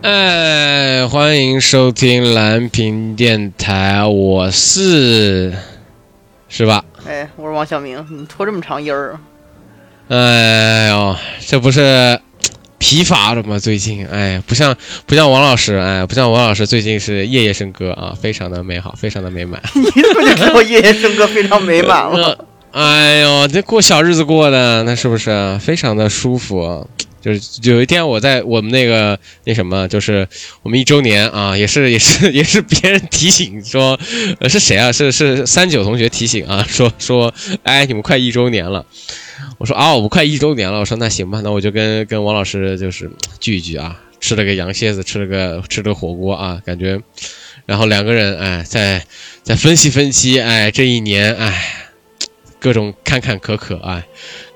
哎，欢迎收听蓝屏电台，我是是吧？哎，我是王小明，你拖这么长音儿，哎呦，这不是疲乏了吗？最近，哎，不像不像王老师，哎，不像王老师，最近是夜夜笙歌啊，非常的美好，非常的美满。你怎么就知道夜夜笙歌非常美满了？哎呦，这过小日子过的，那是不是非常的舒服？就是有一天我在我们那个那什么，就是我们一周年啊，也是也是也是别人提醒说，呃是谁啊？是是三九同学提醒啊，说说哎你们快一周年了。我说啊我们快一周年了。我说那行吧，那我就跟跟王老师就是聚一聚啊，吃了个羊蝎子，吃了个吃了个火锅啊，感觉，然后两个人哎在在分析分析哎这一年哎。各种坎坎坷坷啊，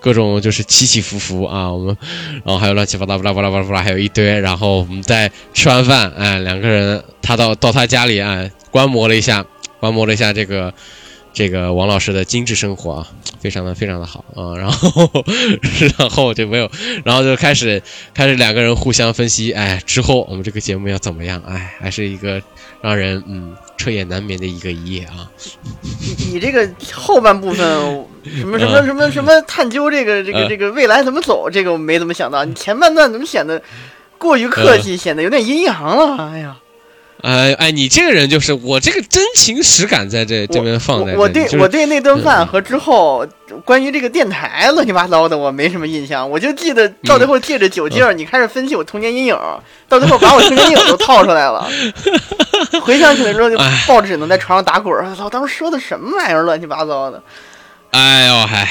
各种就是起起伏伏啊，我们，然后还有乱七八糟巴拉巴拉巴拉巴拉，还有一堆，然后我们在吃完饭，哎，两个人，他到到他家里啊，观摩了一下，观摩了一下这个这个王老师的精致生活啊，非常的非常的好啊，然后然后就没有，然后就开始开始两个人互相分析，哎，之后我们这个节目要怎么样？哎，还是一个让人嗯。彻夜难眠的一个一夜啊！你这个后半部分什么什么什么什么探究这个这个这个未来怎么走，这个我没怎么想到。你前半段怎么显得过于客气，显得有点阴阳了？哎呀！哎哎，你这个人就是我这个真情实感在这这边放在。我对我对那顿饭和之后关于这个电台乱七八糟的，我没什么印象。我就记得到最后借着酒劲儿，你开始分析我童年阴影，到最后把我童年阴影都套出来了。回想起来之后，就报纸能在床上打滚儿。操，当时说的什么玩意儿，乱七八糟的。哎呦嗨，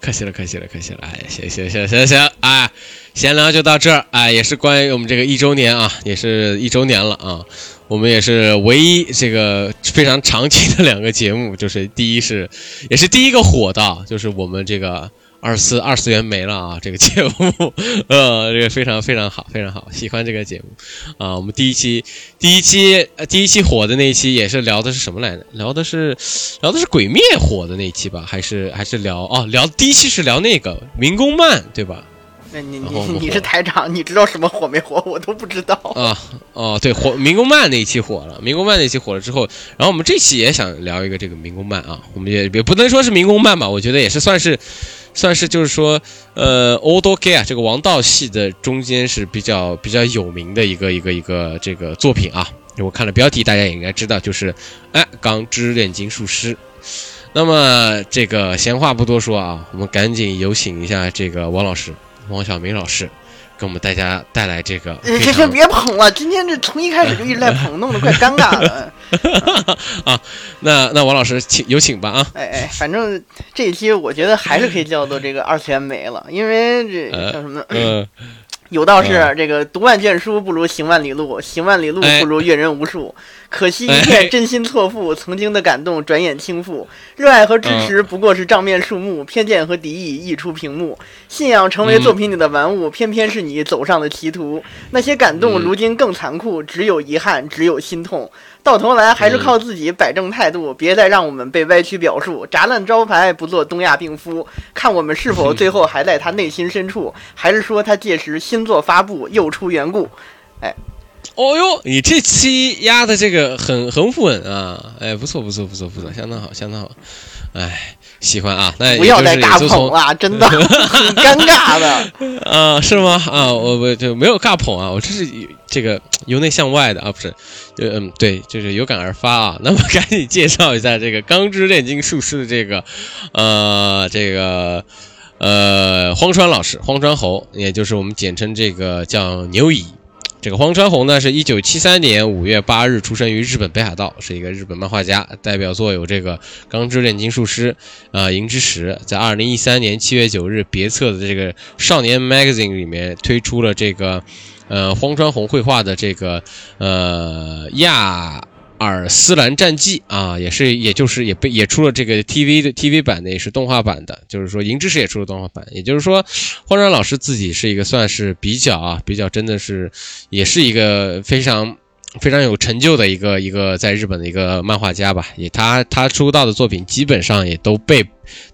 可惜了，可惜了，可惜了。哎，行行行行行，哎。闲聊就到这儿哎，也是关于我们这个一周年啊，也是一周年了啊。我们也是唯一这个非常长期的两个节目，就是第一是，也是第一个火的，就是我们这个二次二次元没了啊，这个节目，呃，这个非常非常好，非常好，喜欢这个节目啊。我们第一期第一期第一期火的那一期也是聊的是什么来着？聊的是聊的是鬼灭火的那一期吧？还是还是聊哦聊第一期是聊那个民工漫对吧？那你你你是台长，你知道什么火没火？我都不知道啊。哦，对，火民工漫那一期火了，民工漫那期火了之后，然后我们这期也想聊一个这个民工漫啊。我们也也不能说是民工漫吧，我觉得也是算是，算是就是说，呃 K 啊，这个王道系的中间是比较比较有名的一个一个一个这个作品啊。我看了标题，大家也应该知道，就是哎，钢之炼金术师。那么这个闲话不多说啊，我们赶紧有请一下这个王老师。王晓明老师给我们大家带来这个，先先别捧了，今天这从一开始就一直在捧，弄得快尴尬了。啊，那那王老师请有请吧啊！哎哎，反正这一期我觉得还是可以叫做这个二次元没了，因为这叫什么？有道是这个读万卷书不如行万里路，行万里路不如阅人无数。可惜一片真心错付，曾经的感动转眼倾覆。热爱和支持不过是账面数目，偏见和敌意溢出屏幕。信仰成为作品里的玩物，偏偏是你走上了歧途。那些感动如今更残酷，只有遗憾，只有心痛。到头来还是靠自己摆正态度，别再让我们被歪曲表述。砸烂招牌不做东亚病夫，看我们是否最后还在他内心深处，还是说他届时新作发布又出缘故？哎。哦哟，你这期压的这个很很稳啊！哎，不错不错不错不错，相当好相当好。哎，喜欢啊！那不要再尬捧了，真的很尴尬的。啊，是吗？啊，我我就没有尬捧啊，我这是这个由内向外的啊，不是？嗯，对，就是有感而发啊。那么赶紧介绍一下这个《钢之炼金术师》的这个呃这个呃荒川老师，荒川侯，也就是我们简称这个叫牛乙。这个荒川弘呢，是一九七三年五月八日出生于日本北海道，是一个日本漫画家，代表作有这个《钢之炼金术师》啊，《银之石》。在二零一三年七月九日，别册的这个《少年 Magazine》里面推出了这个，呃，荒川弘绘画的这个，呃，亚。尔斯兰战记啊，也是，也就是也被也出了这个 TV 的 TV 版的，也是动画版的，就是说银之石也出了动画版，也就是说，荒川老师自己是一个算是比较啊，比较真的是，也是一个非常非常有成就的一个一个在日本的一个漫画家吧，也他他出道的作品基本上也都被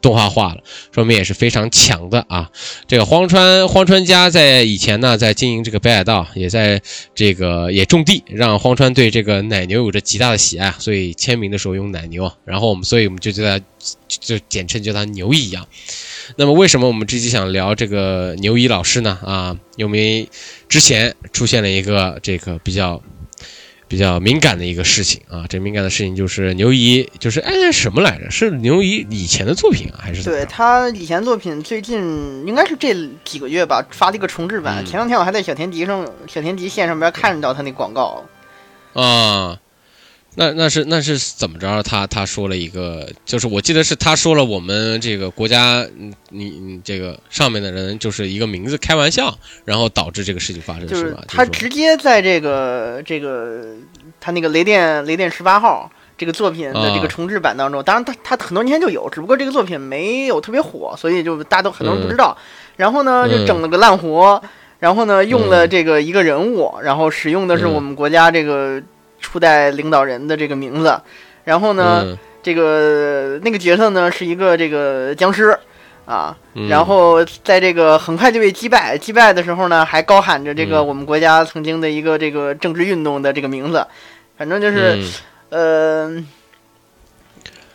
动画化了，说明也是非常强的啊。这个荒川荒川家在以前呢，在经营这个北海道，也在这个也种地，让荒川对这个奶牛有着极大的喜爱，所以签名的时候用奶牛，然后我们所以我们就叫他就简称叫他牛一样。那么为什么我们这期想聊这个牛一老师呢？啊，因为之前出现了一个这个比较。比较敏感的一个事情啊，这敏感的事情就是牛姨，就是哎什么来着？是牛姨以前的作品啊，还是对他以前作品最近应该是这几个月吧，发了一个重制版。前两天我还在小田迪上小田迪线上边看到他那广告啊。那那是那是怎么着？他他说了一个，就是我记得是他说了我们这个国家，你你这个上面的人就是一个名字开玩笑，然后导致这个事情发生，就是吧？他直接在这个这个他那个雷电雷电十八号这个作品的这个重制版当中，当然他他很多年前就有，只不过这个作品没有特别火，所以就大家都很多人不知道。然后呢，就整了个烂活，然后呢用了这个一个人物，然后使用的是我们国家这个。初代领导人的这个名字，然后呢，这个那个角色呢是一个这个僵尸啊，然后在这个很快就被击败，击败的时候呢还高喊着这个我们国家曾经的一个这个政治运动的这个名字，反正就是，呃，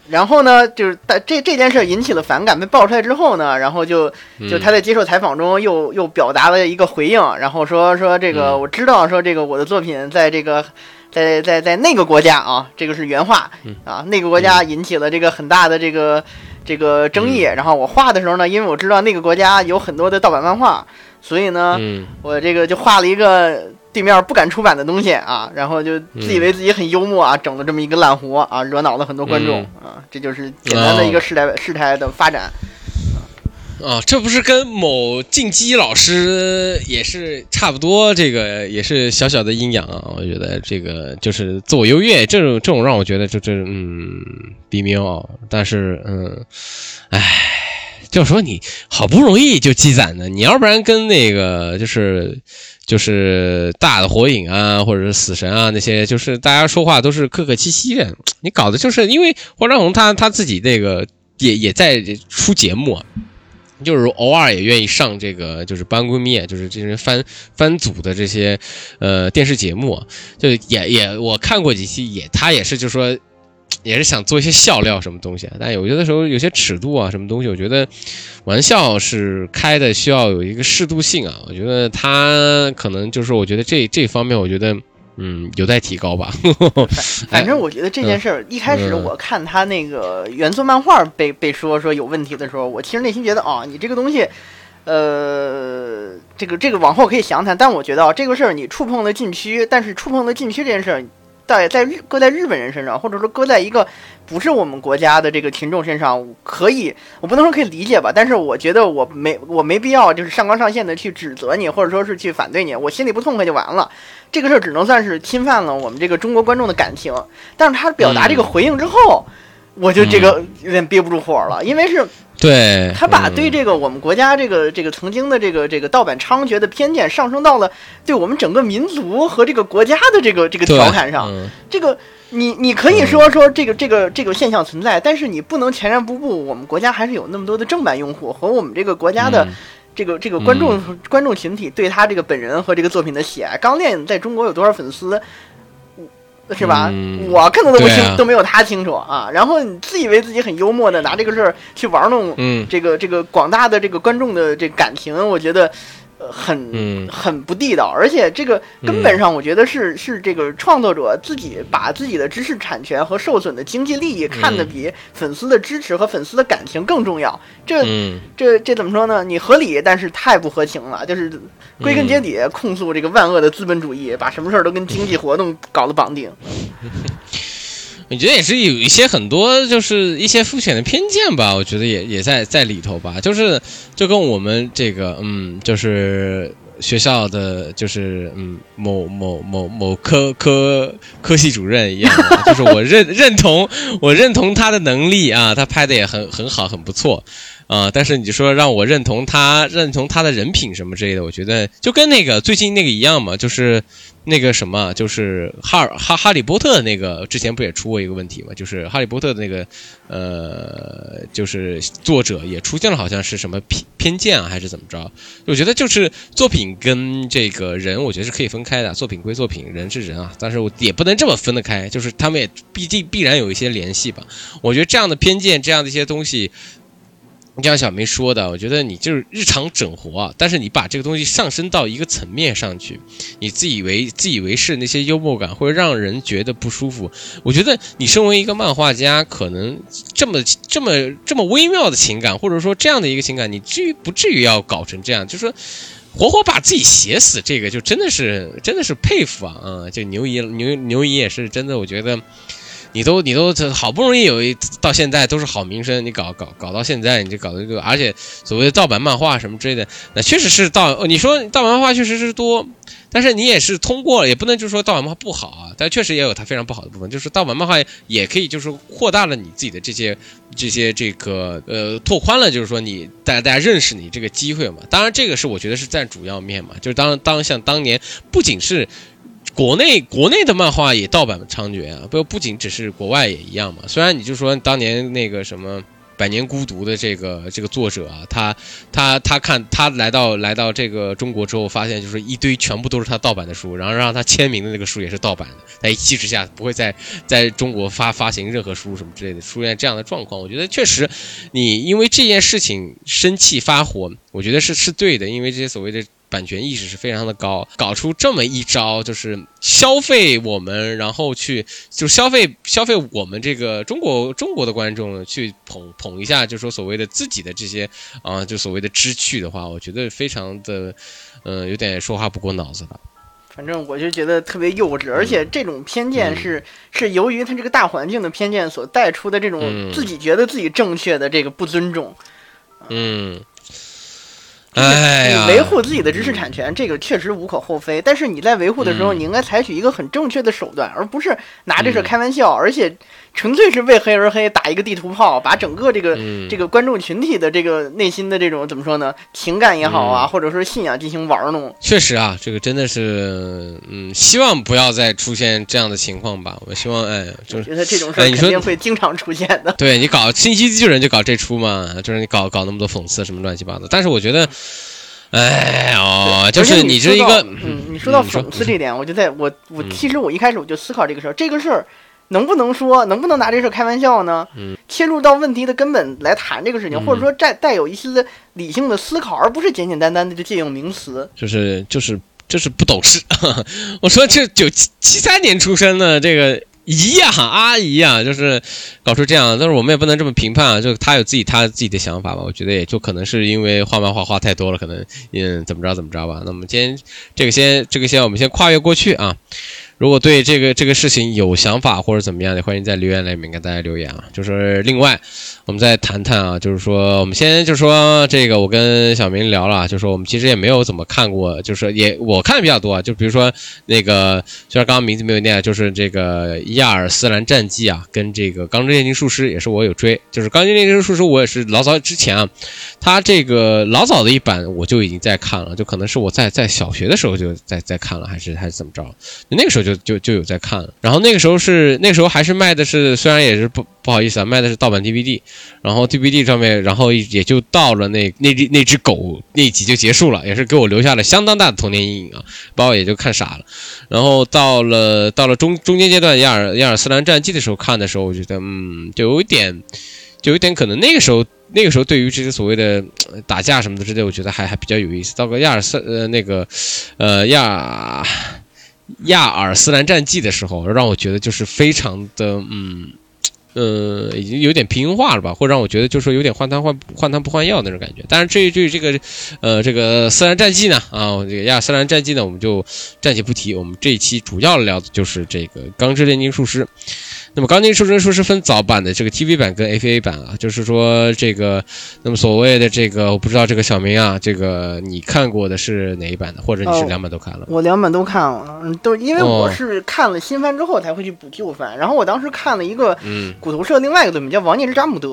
然后呢就是这这件事引起了反感，被爆出来之后呢，然后就就他在接受采访中又又表达了一个回应，然后说说这个我知道说这个我的作品在这个。在在在那个国家啊，这个是原话啊，那个国家引起了这个很大的这个这个争议。然后我画的时候呢，因为我知道那个国家有很多的盗版漫画，所以呢，我这个就画了一个对面不敢出版的东西啊，然后就自以为自己很幽默啊，整了这么一个烂活啊，惹恼了很多观众啊，这就是简单的一个事态事态的发展。啊，这不是跟某进击老师也是差不多，这个也是小小的阴阳啊。我觉得这个就是自我优越，这种这种让我觉得就这嗯比妙。但是嗯，唉，就说你好不容易就积攒的，你要不然跟那个就是就是大的火影啊，或者是死神啊那些，就是大家说话都是客客气气的，你搞的就是因为黄长红他他自己那个也也在出节目。就是偶尔也愿意上这个，就是班闺蜜，就是这些番番组的这些，呃，电视节目，就也也我看过几期，也他也是就说，也是想做一些笑料什么东西，但有些的时候有些尺度啊，什么东西，我觉得玩笑是开的，需要有一个适度性啊，我觉得他可能就是我觉得这这方面，我觉得。嗯，有待提高吧。反正我觉得这件事儿一开始我看他那个原作漫画被被说说有问题的时候，我其实内心觉得啊，你这个东西，呃，这个这个往后可以详谈。但我觉得啊，这个事儿你触碰了禁区，但是触碰了禁区这件事儿。在在日搁在日本人身上，或者说搁在一个不是我们国家的这个群众身上，可以，我不能说可以理解吧，但是我觉得我没我没必要就是上纲上线的去指责你，或者说是去反对你，我心里不痛快就完了。这个事儿只能算是侵犯了我们这个中国观众的感情。但是他表达这个回应之后，我就这个有点憋不住火了，因为是。对他把对这个我们国家这个这个曾经的这个这个盗版猖獗的偏见上升到了对我们整个民族和这个国家的这个这个调侃上，这个你你可以说说这个这个这个现象存在，但是你不能全然不顾我们国家还是有那么多的正版用户和我们这个国家的这个这个观众观众群体对他这个本人和这个作品的喜爱。钢炼在中国有多少粉丝？是吧？我看的都不清，都没有他清楚啊。然后你自以为自己很幽默的拿这个事儿去玩弄这个这个广大的这个观众的这感情，我觉得。很很不地道，而且这个根本上，我觉得是是这个创作者自己把自己的知识产权和受损的经济利益看得比粉丝的支持和粉丝的感情更重要。这这这怎么说呢？你合理，但是太不合情了。就是归根结底控诉这个万恶的资本主义，把什么事儿都跟经济活动搞得绑定。我觉得也是有一些很多，就是一些肤浅的偏见吧。我觉得也也在在里头吧。就是就跟我们这个，嗯，就是学校的，就是嗯，某某某某科科科系主任一样，就是我认 认同，我认同他的能力啊，他拍的也很很好，很不错。啊，但是你说让我认同他，认同他的人品什么之类的，我觉得就跟那个最近那个一样嘛，就是那个什么，就是哈哈哈利波特那个之前不也出过一个问题嘛，就是哈利波特的那个呃，就是作者也出现了好像是什么偏偏见啊，还是怎么着？我觉得就是作品跟这个人，我觉得是可以分开的，作品归作品，人是人啊，但是我也不能这么分得开，就是他们也毕竟必然有一些联系吧。我觉得这样的偏见，这样的一些东西。就像小明说的，我觉得你就是日常整活，但是你把这个东西上升到一个层面上去，你自以为自以为是那些幽默感会让人觉得不舒服。我觉得你身为一个漫画家，可能这么这么这么微妙的情感，或者说这样的一个情感，你至于不至于要搞成这样，就是说活活把自己写死，这个就真的是真的是佩服啊！啊，就牛姨牛牛姨也是真的，我觉得。你都你都好不容易有一到现在都是好名声，你搞搞搞到现在你就搞这个，而且所谓的盗版漫画什么之类的，那确实是盗。你说盗版漫画确实是多，但是你也是通过了，也不能就说盗版漫画不好啊，但确实也有它非常不好的部分，就是盗版漫画也可以就是扩大了你自己的这些这些这个呃拓宽了，就是说你大家大家认识你这个机会嘛。当然这个是我觉得是占主要面嘛，就是当当像当年不仅是。国内国内的漫画也盗版猖獗啊，不不仅只是国外也一样嘛。虽然你就说当年那个什么《百年孤独》的这个这个作者啊，他他他看他来到来到这个中国之后，发现就是一堆全部都是他盗版的书，然后让他签名的那个书也是盗版的，在一气之下不会在在中国发发行任何书什么之类的，出现这样的状况，我觉得确实你因为这件事情生气发火，我觉得是是对的，因为这些所谓的。版权意识是非常的高，搞出这么一招，就是消费我们，然后去就消费消费我们这个中国中国的观众去捧捧一下，就说所谓的自己的这些啊，就所谓的知趣的话，我觉得非常的，嗯，有点说话不过脑子了。反正我就觉得特别幼稚，而且这种偏见是是由于他这个大环境的偏见所带出的这种自己觉得自己正确的这个不尊重。嗯。你维护自己的知识产权，这个确实无可厚非。但是你在维护的时候，你应该采取一个很正确的手段，而不是拿这事开玩笑，而且纯粹是为黑而黑，打一个地图炮，把整个这个这个观众群体的这个内心的这种怎么说呢？情感也好啊，或者说信仰进行玩弄。确实啊，这个真的是，嗯，希望不要再出现这样的情况吧。我希望，哎，就是觉得这种事肯定会经常出现的。对你搞《信息巨人》就搞这出嘛，就是你搞搞那么多讽刺什么乱七八糟。但是我觉得。哎呦，就是你这一个，嗯，你说到讽刺这点，我就在我我其实我一开始我就思考这个事儿，这个事儿能不能说，能不能拿这事儿开玩笑呢？嗯，切入到问题的根本来谈这个事情，或者说带带有一些理性的思考，而不是简简单单的就借用名词，就是就是就是不懂事。我说这九七七三年出生的这个。姨呀，阿姨呀，就是搞出这样，但是我们也不能这么评判啊。就他有自己他自己的想法吧，我觉得也就可能是因为画漫画画太多了，可能嗯怎么着怎么着吧。那么今天这个先这个先我们先跨越过去啊。如果对这个这个事情有想法或者怎么样的，欢迎在留言里面给大家留言啊。就是另外，我们再谈谈啊，就是说我们先就说这个，我跟小明聊了，就是说我们其实也没有怎么看过，就是也我看的比较多啊。就比如说那个，虽然刚刚名字没有念，就是这个亚尔斯兰战记啊，跟这个钢之炼金术师也是我有追，就是钢之炼金术师我也是老早之前啊，他这个老早的一版我就已经在看了，就可能是我在在小学的时候就在在看了，还是还是怎么着，那个时候就。就就有在看，然后那个时候是那个时候还是卖的是，虽然也是不不好意思啊，卖的是盗版 DVD，然后 DVD 上面，然后也就到了那那只那只狗那集就结束了，也是给我留下了相当大的童年阴影啊，把我也就看傻了。然后到了到了中中间阶段亚尔亚尔斯兰战记的时候看的时候，我觉得嗯，就有一点，就有点可能那个时候那个时候对于这些所谓的打架什么的之类，我觉得还还比较有意思。到个亚尔斯呃那个呃亚。亚尔斯兰战记的时候，让我觉得就是非常的，嗯，呃，已经有点平庸化了吧，或让我觉得就是有点换汤换换汤不换药那种感觉。但是至于至于这个，呃，这个斯兰战记呢，啊，这个亚尔斯兰战记呢，我们就暂且不提。我们这一期主要聊的就是这个钢之炼金术师。那么《钢筋术师》说是分早版的这个 TV 版跟 FA 版啊，就是说这个，那么所谓的这个，我不知道这个小明啊，这个你看过的是哪一版的，或者你是两版都看了？我两版都看了，都因为我是看了新番之后才会去补旧番，然后我当时看了一个骨头社另外一个作品叫《王聂之扎姆德》，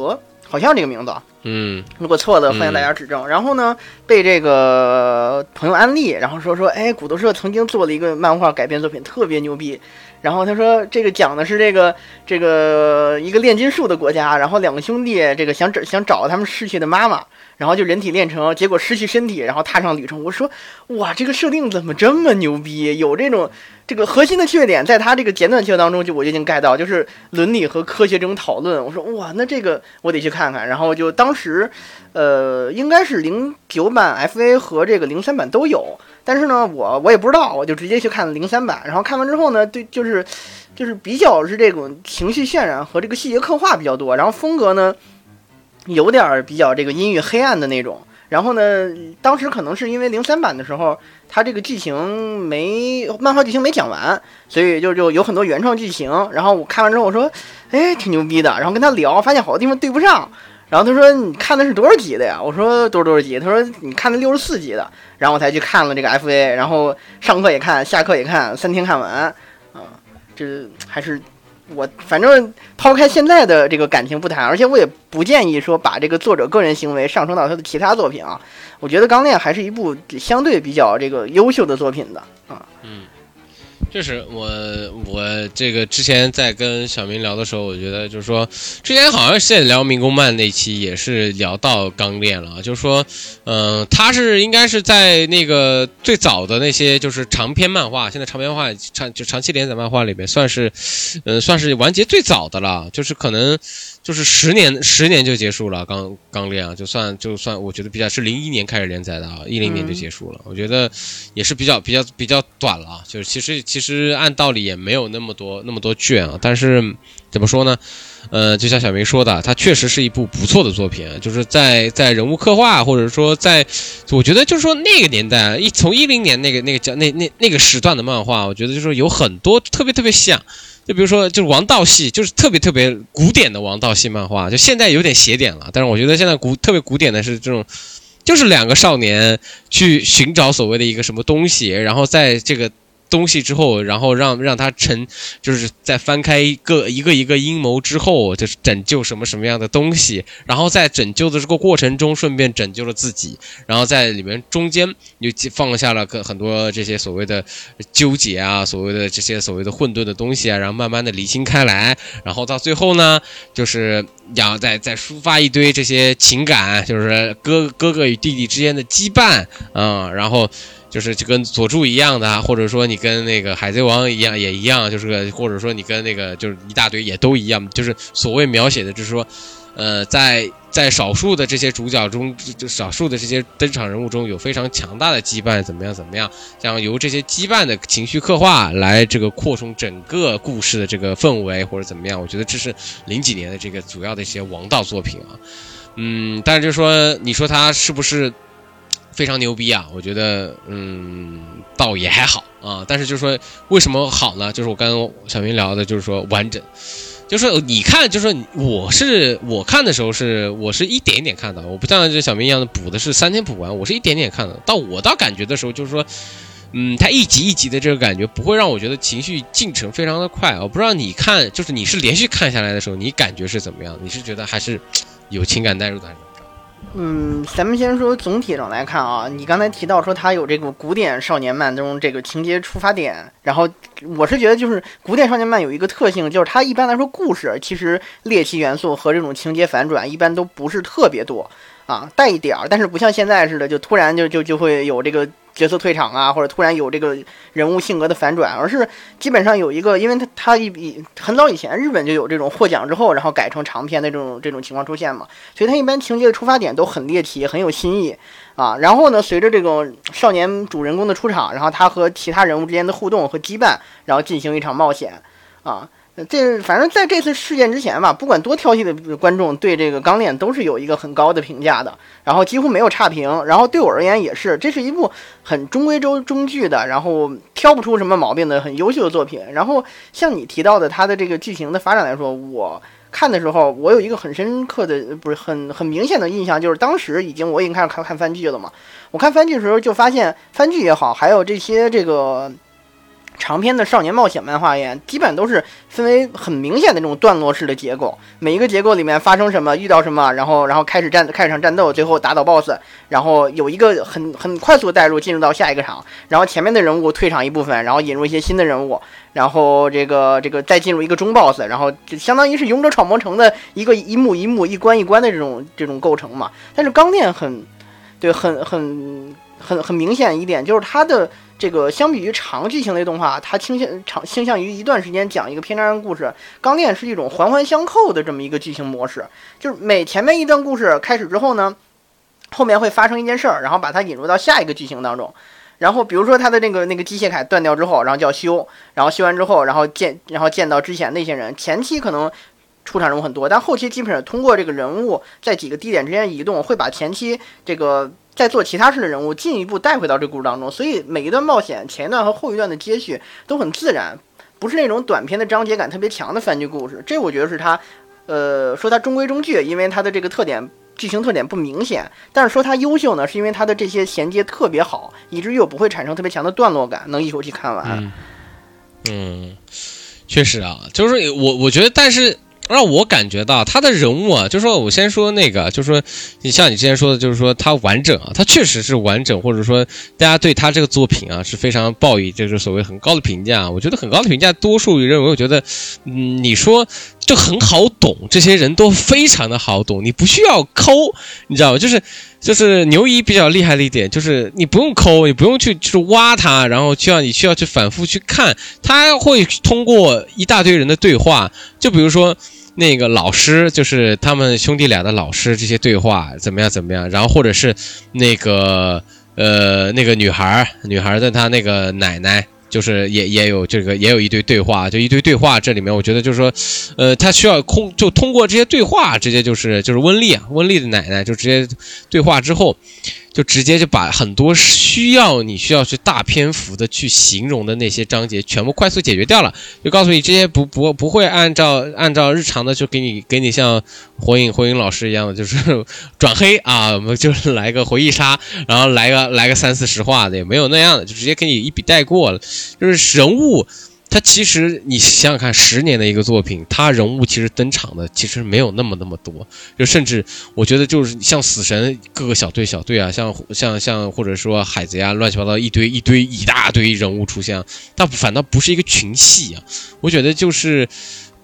好像这个名字。嗯，如果错的，欢迎大家指正。然后呢，被这个朋友安利，然后说说，哎，骨头社曾经做了一个漫画改编作品，特别牛逼。然后他说，这个讲的是这个这个一个炼金术的国家，然后两个兄弟这个想找想找他们逝去的妈妈。然后就人体炼成，结果失去身体，然后踏上旅程。我说，哇，这个设定怎么这么牛逼？有这种这个核心的缺点，在他这个简短介绍当中，就我就已经 get 到，就是伦理和科学这种讨论。我说，哇，那这个我得去看看。然后就当时，呃，应该是零九版 FA 和这个零三版都有，但是呢，我我也不知道，我就直接去看零三版。然后看完之后呢，对，就是就是比较是这种情绪渲染和这个细节刻画比较多，然后风格呢。有点比较这个阴郁黑暗的那种，然后呢，当时可能是因为零三版的时候，它这个剧情没漫画剧情没讲完，所以就就有很多原创剧情。然后我看完之后，我说，哎，挺牛逼的。然后跟他聊，发现好多地方对不上。然后他说，你看的是多少集的呀？我说多少多少集？他说你看的六十四集的。然后我才去看了这个 FA，然后上课也看，下课也看，三天看完。啊，这还是。我反正抛开现在的这个感情不谈，而且我也不建议说把这个作者个人行为上升到他的其他作品啊。我觉得《钢炼》还是一部相对比较这个优秀的作品的啊。嗯。就是我我这个之前在跟小明聊的时候，我觉得就是说，之前好像是在聊《民工漫》那期也是聊到《钢炼》了，就是说，嗯，他是应该是在那个最早的那些就是长篇漫画，现在长篇漫画长就长期连载漫画里面算是，嗯，算是完结最早的了，就是可能。就是十年，十年就结束了。刚刚练啊，就算就算，我觉得比较是零一年开始连载的啊，一零年就结束了。我觉得也是比较比较比较短了。就是其实其实按道理也没有那么多那么多卷啊。但是怎么说呢？呃，就像小明说的，它确实是一部不错的作品。就是在在人物刻画，或者说在，我觉得就是说那个年代一从一零年那个那个叫那那那个时段的漫画，我觉得就是有很多特别特别像。就比如说，就是王道系，就是特别特别古典的王道系漫画，就现在有点邪点了。但是我觉得现在古特别古典的是这种，就是两个少年去寻找所谓的一个什么东西，然后在这个。东西之后，然后让让他成，就是在翻开一个一个一个阴谋之后，就是拯救什么什么样的东西，然后在拯救的这个过程中，顺便拯救了自己，然后在里面中间又放下了很多这些所谓的纠结啊，所谓的这些所谓的混沌的东西啊，然后慢慢的理清开来，然后到最后呢，就是要再再抒发一堆这些情感，就是哥哥哥与弟弟之间的羁绊啊，然后。就是就跟佐助一样的，或者说你跟那个海贼王一样也一样，就是个或者说你跟那个就是一大堆也都一样，就是所谓描写的，就是说，呃，在在少数的这些主角中，就少数的这些登场人物中有非常强大的羁绊，怎么样怎么样，像由这些羁绊的情绪刻画来这个扩充整个故事的这个氛围或者怎么样，我觉得这是零几年的这个主要的一些王道作品啊，嗯，但是就说你说他是不是？非常牛逼啊！我觉得，嗯，倒也还好啊。但是就是说，为什么好呢？就是我跟小明聊的，就是说完整，就是你看，就是我是我看的时候是我是一点一点看的，我不像这小明一样的补的是三天补完，我是一点点看的。到我到感觉的时候，就是说，嗯，他一集一集的这个感觉不会让我觉得情绪进程非常的快。我不知道你看，就是你是连续看下来的时候，你感觉是怎么样？你是觉得还是有情感代入的？嗯，咱们先说总体上来看啊，你刚才提到说它有这个古典少年漫中这个情节出发点，然后我是觉得就是古典少年漫有一个特性，就是它一般来说故事其实猎奇元素和这种情节反转一般都不是特别多啊，带一点儿，但是不像现在似的，就突然就就就会有这个。角色退场啊，或者突然有这个人物性格的反转，而是基本上有一个，因为他他一很早以前日本就有这种获奖之后，然后改成长篇的这种这种情况出现嘛，所以他一般情节的出发点都很猎奇，很有新意啊。然后呢，随着这种少年主人公的出场，然后他和其他人物之间的互动和羁绊，然后进行一场冒险啊。这反正在这次事件之前吧，不管多挑剔的观众对这个《钢炼》都是有一个很高的评价的，然后几乎没有差评。然后对我而言也是，这是一部很中规中中矩的，然后挑不出什么毛病的很优秀的作品。然后像你提到的它的这个剧情的发展来说，我看的时候我有一个很深刻的，不是很很明显的印象，就是当时已经我已经开始看看番剧了嘛。我看番剧的时候就发现，番剧也好，还有这些这个。长篇的少年冒险漫画一样，基本都是分为很明显的这种段落式的结构。每一个结构里面发生什么，遇到什么，然后然后开始战开始场战斗，最后打倒 BOSS，然后有一个很很快速带入进入到下一个场，然后前面的人物退场一部分，然后引入一些新的人物，然后这个这个再进入一个中 BOSS，然后就相当于是勇者闯魔城的一个一幕一幕一关一关的这种这种构成嘛。但是钢炼很，对，很很很很明显一点就是它的。这个相比于长剧情类动画，它倾向长倾向于一段时间讲一个篇章故事。《钢炼》是一种环环相扣的这么一个剧情模式，就是每前面一段故事开始之后呢，后面会发生一件事儿，然后把它引入到下一个剧情当中。然后比如说他的那个那个机械铠断掉之后，然后就要修，然后修完之后，然后见然后见到之前那些人，前期可能出场人物很多，但后期基本上通过这个人物在几个地点之间移动，会把前期这个。在做其他事的人物进一步带回到这故事当中，所以每一段冒险前一段和后一段的接续都很自然，不是那种短篇的章节感特别强的番剧故事。这我觉得是它，呃，说它中规中矩，因为它的这个特点剧情特点不明显。但是说它优秀呢，是因为它的这些衔接特别好，以至于又不会产生特别强的段落感，能一口气看完。嗯，确实啊，就是我我觉得，但是。让我感觉到他的人物啊，就是说我先说那个，就是说，你像你之前说的，就是说他完整啊，他确实是完整，或者说大家对他这个作品啊是非常报以就是所谓很高的评价。我觉得很高的评价，多数认为，我觉得，嗯，你说就很好懂，这些人都非常的好懂，你不需要抠，你知道吗？就是就是牛一比较厉害的一点，就是你不用抠，你不用去就是挖他，然后需要你需要去反复去看，他会通过一大堆人的对话，就比如说。那个老师就是他们兄弟俩的老师，这些对话怎么样怎么样？然后或者是那个呃那个女孩，女孩的她那个奶奶，就是也也有这个也有一堆对话，就一堆对话。这里面我觉得就是说，呃，他需要空就通过这些对话，直接就是就是温丽啊，温丽的奶奶就直接对话之后。就直接就把很多需要你需要去大篇幅的去形容的那些章节全部快速解决掉了，就告诉你这些不不不会按照按照日常的就给你给你像火影火影老师一样的就是转黑啊，我们就是来个回忆杀，然后来个来个三四十话的也没有那样的，就直接给你一笔带过了，就是人物。他其实，你想想看，十年的一个作品，他人物其实登场的其实没有那么那么多，就甚至我觉得就是像死神各个小队小队啊，像像像或者说海贼啊，乱七八糟一堆一堆一大堆人物出现，他反倒不是一个群戏啊，我觉得就是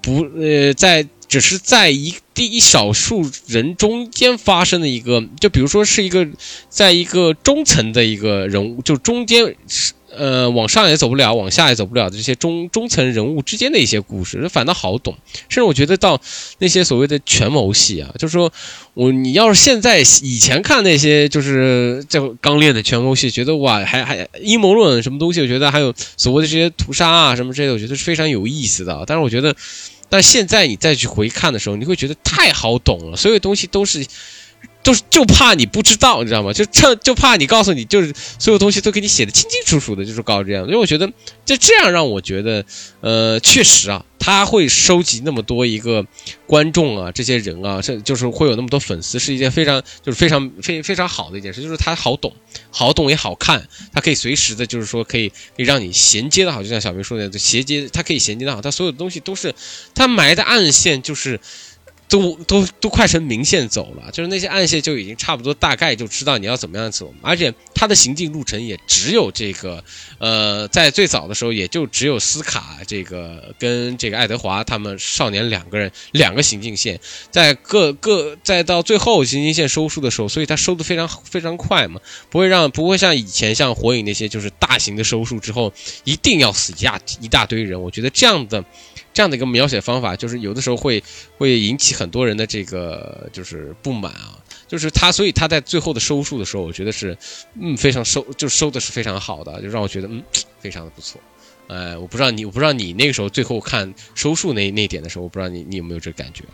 不呃在只是在一第一少数人中间发生的一个，就比如说是一个在一个中层的一个人物，就中间是。呃，往上也走不了，往下也走不了的这些中中层人物之间的一些故事，反倒好懂。甚至我觉得到那些所谓的权谋戏啊，就是说我你要是现在以前看那些就是这刚练的权谋戏，觉得哇，还还阴谋论什么东西，我觉得还有所谓的这些屠杀啊什么之类的，我觉得是非常有意思的。但是我觉得，但现在你再去回看的时候，你会觉得太好懂了，所有东西都是。就是就怕你不知道，你知道吗？就趁就怕你告诉你，就是所有东西都给你写的清清楚楚的，就是告诉这样。因为我觉得就这样让我觉得，呃，确实啊，他会收集那么多一个观众啊，这些人啊，这就是会有那么多粉丝，是一件非常就是非常非非常好的一件事。就是他好懂，好懂也好看，他可以随时的，就是说可以可以让你衔接的好，就像小明说的，衔接他可以衔接的好，他所有的东西都是他埋的暗线，就是。都都都快成明线走了，就是那些暗线就已经差不多大概就知道你要怎么样走，而且他的行进路程也只有这个，呃，在最早的时候也就只有斯卡这个跟这个爱德华他们少年两个人两个行进线，在各各再到最后行进线收束的时候，所以他收的非常非常快嘛，不会让不会像以前像火影那些就是大型的收束之后一定要死一大一大堆人，我觉得这样的。这样的一个描写方法，就是有的时候会会引起很多人的这个就是不满啊，就是他，所以他在最后的收束的时候，我觉得是嗯非常收就收的是非常好的，就让我觉得嗯非常的不错。呃，我不知道你，我不知道你那个时候最后看收束那那点的时候，我不知道你你有没有这感觉。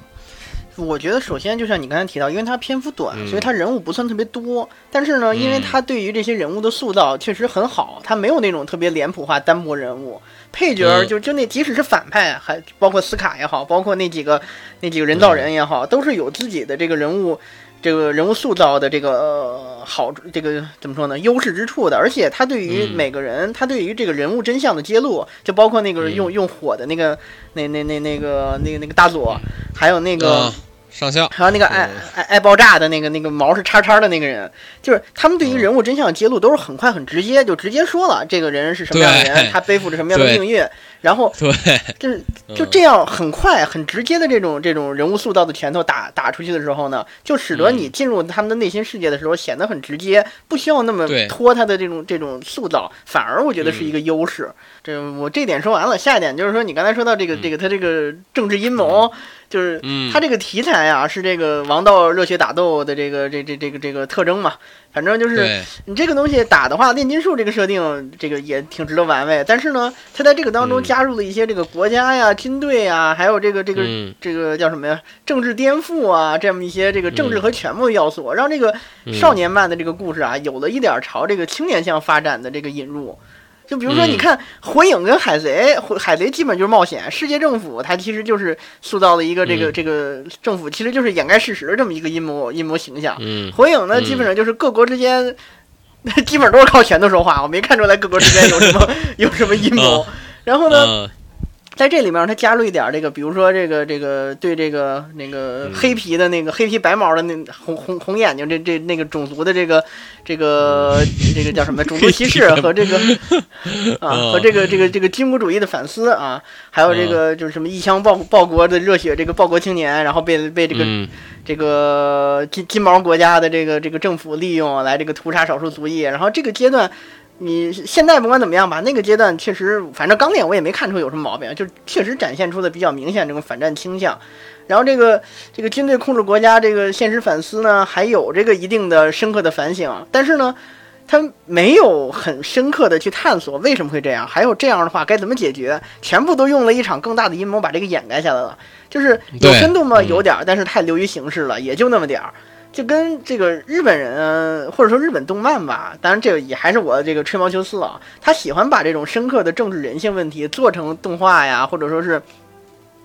我觉得首先就像你刚才提到，因为它篇幅短，所以它人物不算特别多。但是呢，因为它对于这些人物的塑造确实很好，它没有那种特别脸谱化单薄人物。配角就就那，即使是反派，还包括斯卡也好，包括那几个那几个人造人也好，都是有自己的这个人物这个人物塑造的这个好，这个怎么说呢？优势之处的，而且他对于每个人，他对于这个人物真相的揭露，就包括那个用用火的那个那那那那个那个那个大佐，还有那个。上校，还有那个爱爱爱爆炸的那个那个毛是叉叉的那个人，就是他们对于人物真相揭露都是很快很直接，就直接说了这个人是什么样的人，他背负着什么样的命运，然后对，就是就这样很快很直接的这种这种人物塑造的拳头打打出去的时候呢，就使得你进入他们的内心世界的时候显得很直接，不需要那么拖他的这种这种塑造，反而我觉得是一个优势。这我这点说完了，下一点就是说你刚才说到这个这个他这个政治阴谋。就是他这个题材啊，是这个王道热血打斗的这个这这这个这个特征嘛。反正就是你这个东西打的话，炼金术这个设定，这个也挺值得玩味。但是呢，他在这个当中加入了一些这个国家呀、军队呀，还有这个这个这个叫什么呀？政治颠覆啊，这么一些这个政治和权谋的要素，让这个少年漫的这个故事啊，有了一点朝这个青年向发展的这个引入。就比如说，你看《火影》跟《海贼》，海贼基本就是冒险，世界政府它其实就是塑造了一个这个这个政府其实就是掩盖事实的这么一个阴谋阴谋形象。火影呢，基本上就是各国之间，基本都是靠拳头说话，我没看出来各国之间有什么 有什么阴谋。然后呢？在这里面，他加入一点这个，比如说这个这个对这个那个黑皮的那个黑皮白毛的那红红红眼睛这这那个种族的这个这个这个叫什么种族歧视和这个啊 和这个这个这个军国主义的反思啊，还有这个就是什么一枪报报国的热血这个报国青年，然后被被这个这个金金毛国家的这个这个政府利用来这个屠杀少数族裔，然后这个阶段。你现在不管怎么样吧，那个阶段确实，反正钢铁我也没看出有什么毛病，就确实展现出的比较明显这种反战倾向。然后这个这个军队控制国家这个现实反思呢，还有这个一定的深刻的反省，但是呢，他没有很深刻的去探索为什么会这样，还有这样的话该怎么解决，全部都用了一场更大的阴谋把这个掩盖下来了。就是有深度吗？有点儿，但是太流于形式了，也就那么点儿。就跟这个日本人或者说日本动漫吧，当然这个也还是我这个吹毛求疵啊。他喜欢把这种深刻的政治人性问题做成动画呀，或者说是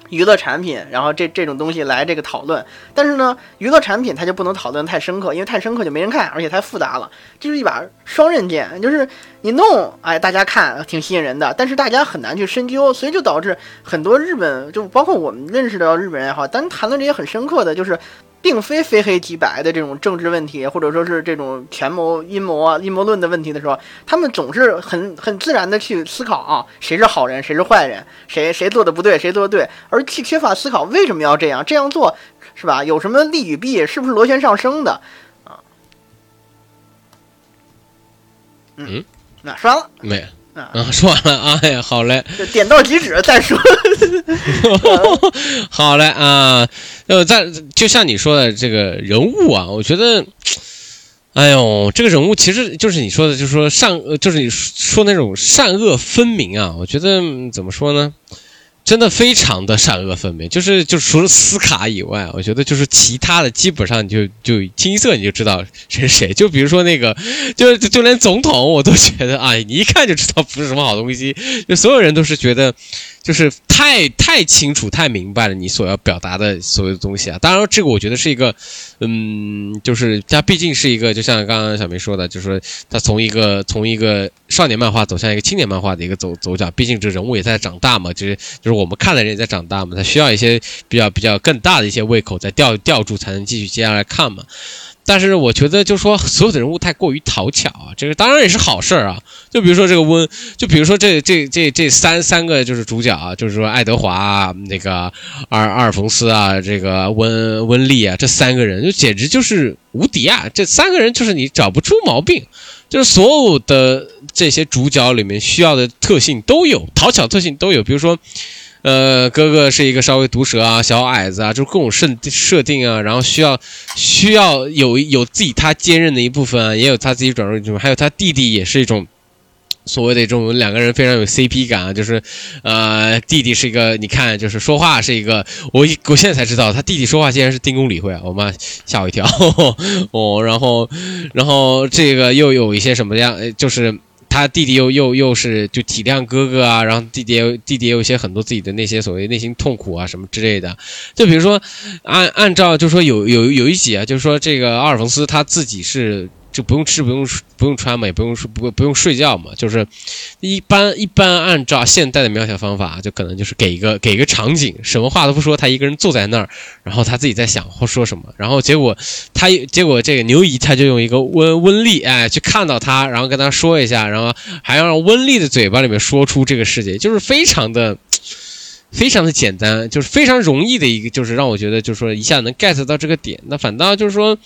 娱乐产品，然后这这种东西来这个讨论。但是呢，娱乐产品它就不能讨论太深刻，因为太深刻就没人看，而且太复杂了。这是一把双刃剑，就是你弄，哎，大家看挺吸引人的，但是大家很难去深究，所以就导致很多日本，就包括我们认识的日本人也好，但谈论这些很深刻的就是。并非非黑即白的这种政治问题，或者说是这种权谋阴谋啊、阴谋论的问题的时候，他们总是很很自然的去思考啊，谁是好人，谁是坏人，谁谁做的不对，谁做的对，而去缺乏思考为什么要这样，这样做是吧？有什么利与弊，是不是螺旋上升的啊？嗯，那说完了没？啊，说完了，哎呀，好嘞，点到即止，再说。好嘞啊，呃，在就像你说的这个人物啊，我觉得，哎呦，这个人物其实就是你说的，就是说善，就是你说那种善恶分明啊，我觉得怎么说呢？真的非常的善恶分明，就是就除了斯卡以外，我觉得就是其他的基本上就就清一色你就知道是谁。就比如说那个，就就连总统我都觉得啊，你一看就知道不是什么好东西。就所有人都是觉得。就是太太清楚、太明白了你所要表达的所有的东西啊！当然，这个我觉得是一个，嗯，就是它毕竟是一个，就像刚刚小明说的，就是说他从一个从一个少年漫画走向一个青年漫画的一个走走脚。毕竟这人物也在长大嘛，就是就是我们看的人也在长大嘛，他需要一些比较比较更大的一些胃口在吊吊住，才能继续接下来看嘛。但是我觉得，就说所有的人物太过于讨巧啊，这个当然也是好事儿啊。就比如说这个温，就比如说这这这这三三个就是主角啊，就是说爱德华、啊那个阿阿尔冯斯啊，这个温温丽啊，这三个人就简直就是无敌啊！这三个人就是你找不出毛病，就是所有的这些主角里面需要的特性都有，讨巧特性都有，比如说。呃，哥哥是一个稍微毒舌啊，小矮子啊，就各种设设定啊，然后需要需要有有自己他坚韧的一部分啊，也有他自己软弱部分，还有他弟弟也是一种所谓的这种两个人非常有 CP 感啊，就是呃，弟弟是一个你看就是说话是一个，我我现在才知道他弟弟说话竟然是丁公理会啊，我妈吓我一跳 哦，然后然后这个又有一些什么样，就是。他弟弟又又又是就体谅哥哥啊，然后弟弟弟弟也有一些很多自己的那些所谓内心痛苦啊什么之类的。就比如说按按照就是说有有有一集啊，就是说这个阿尔冯斯他自己是。就不用吃，不用不用穿嘛，也不用睡，不不用睡觉嘛。就是一般一般按照现代的描写方法，就可能就是给一个给一个场景，什么话都不说，他一个人坐在那儿，然后他自己在想或说什么。然后结果他结果这个牛姨他就用一个温温丽哎去看到他，然后跟他说一下，然后还要让温丽的嘴巴里面说出这个世界，就是非常的。非常的简单，就是非常容易的一个，就是让我觉得，就是说一下能 get 到这个点。那反倒就是说，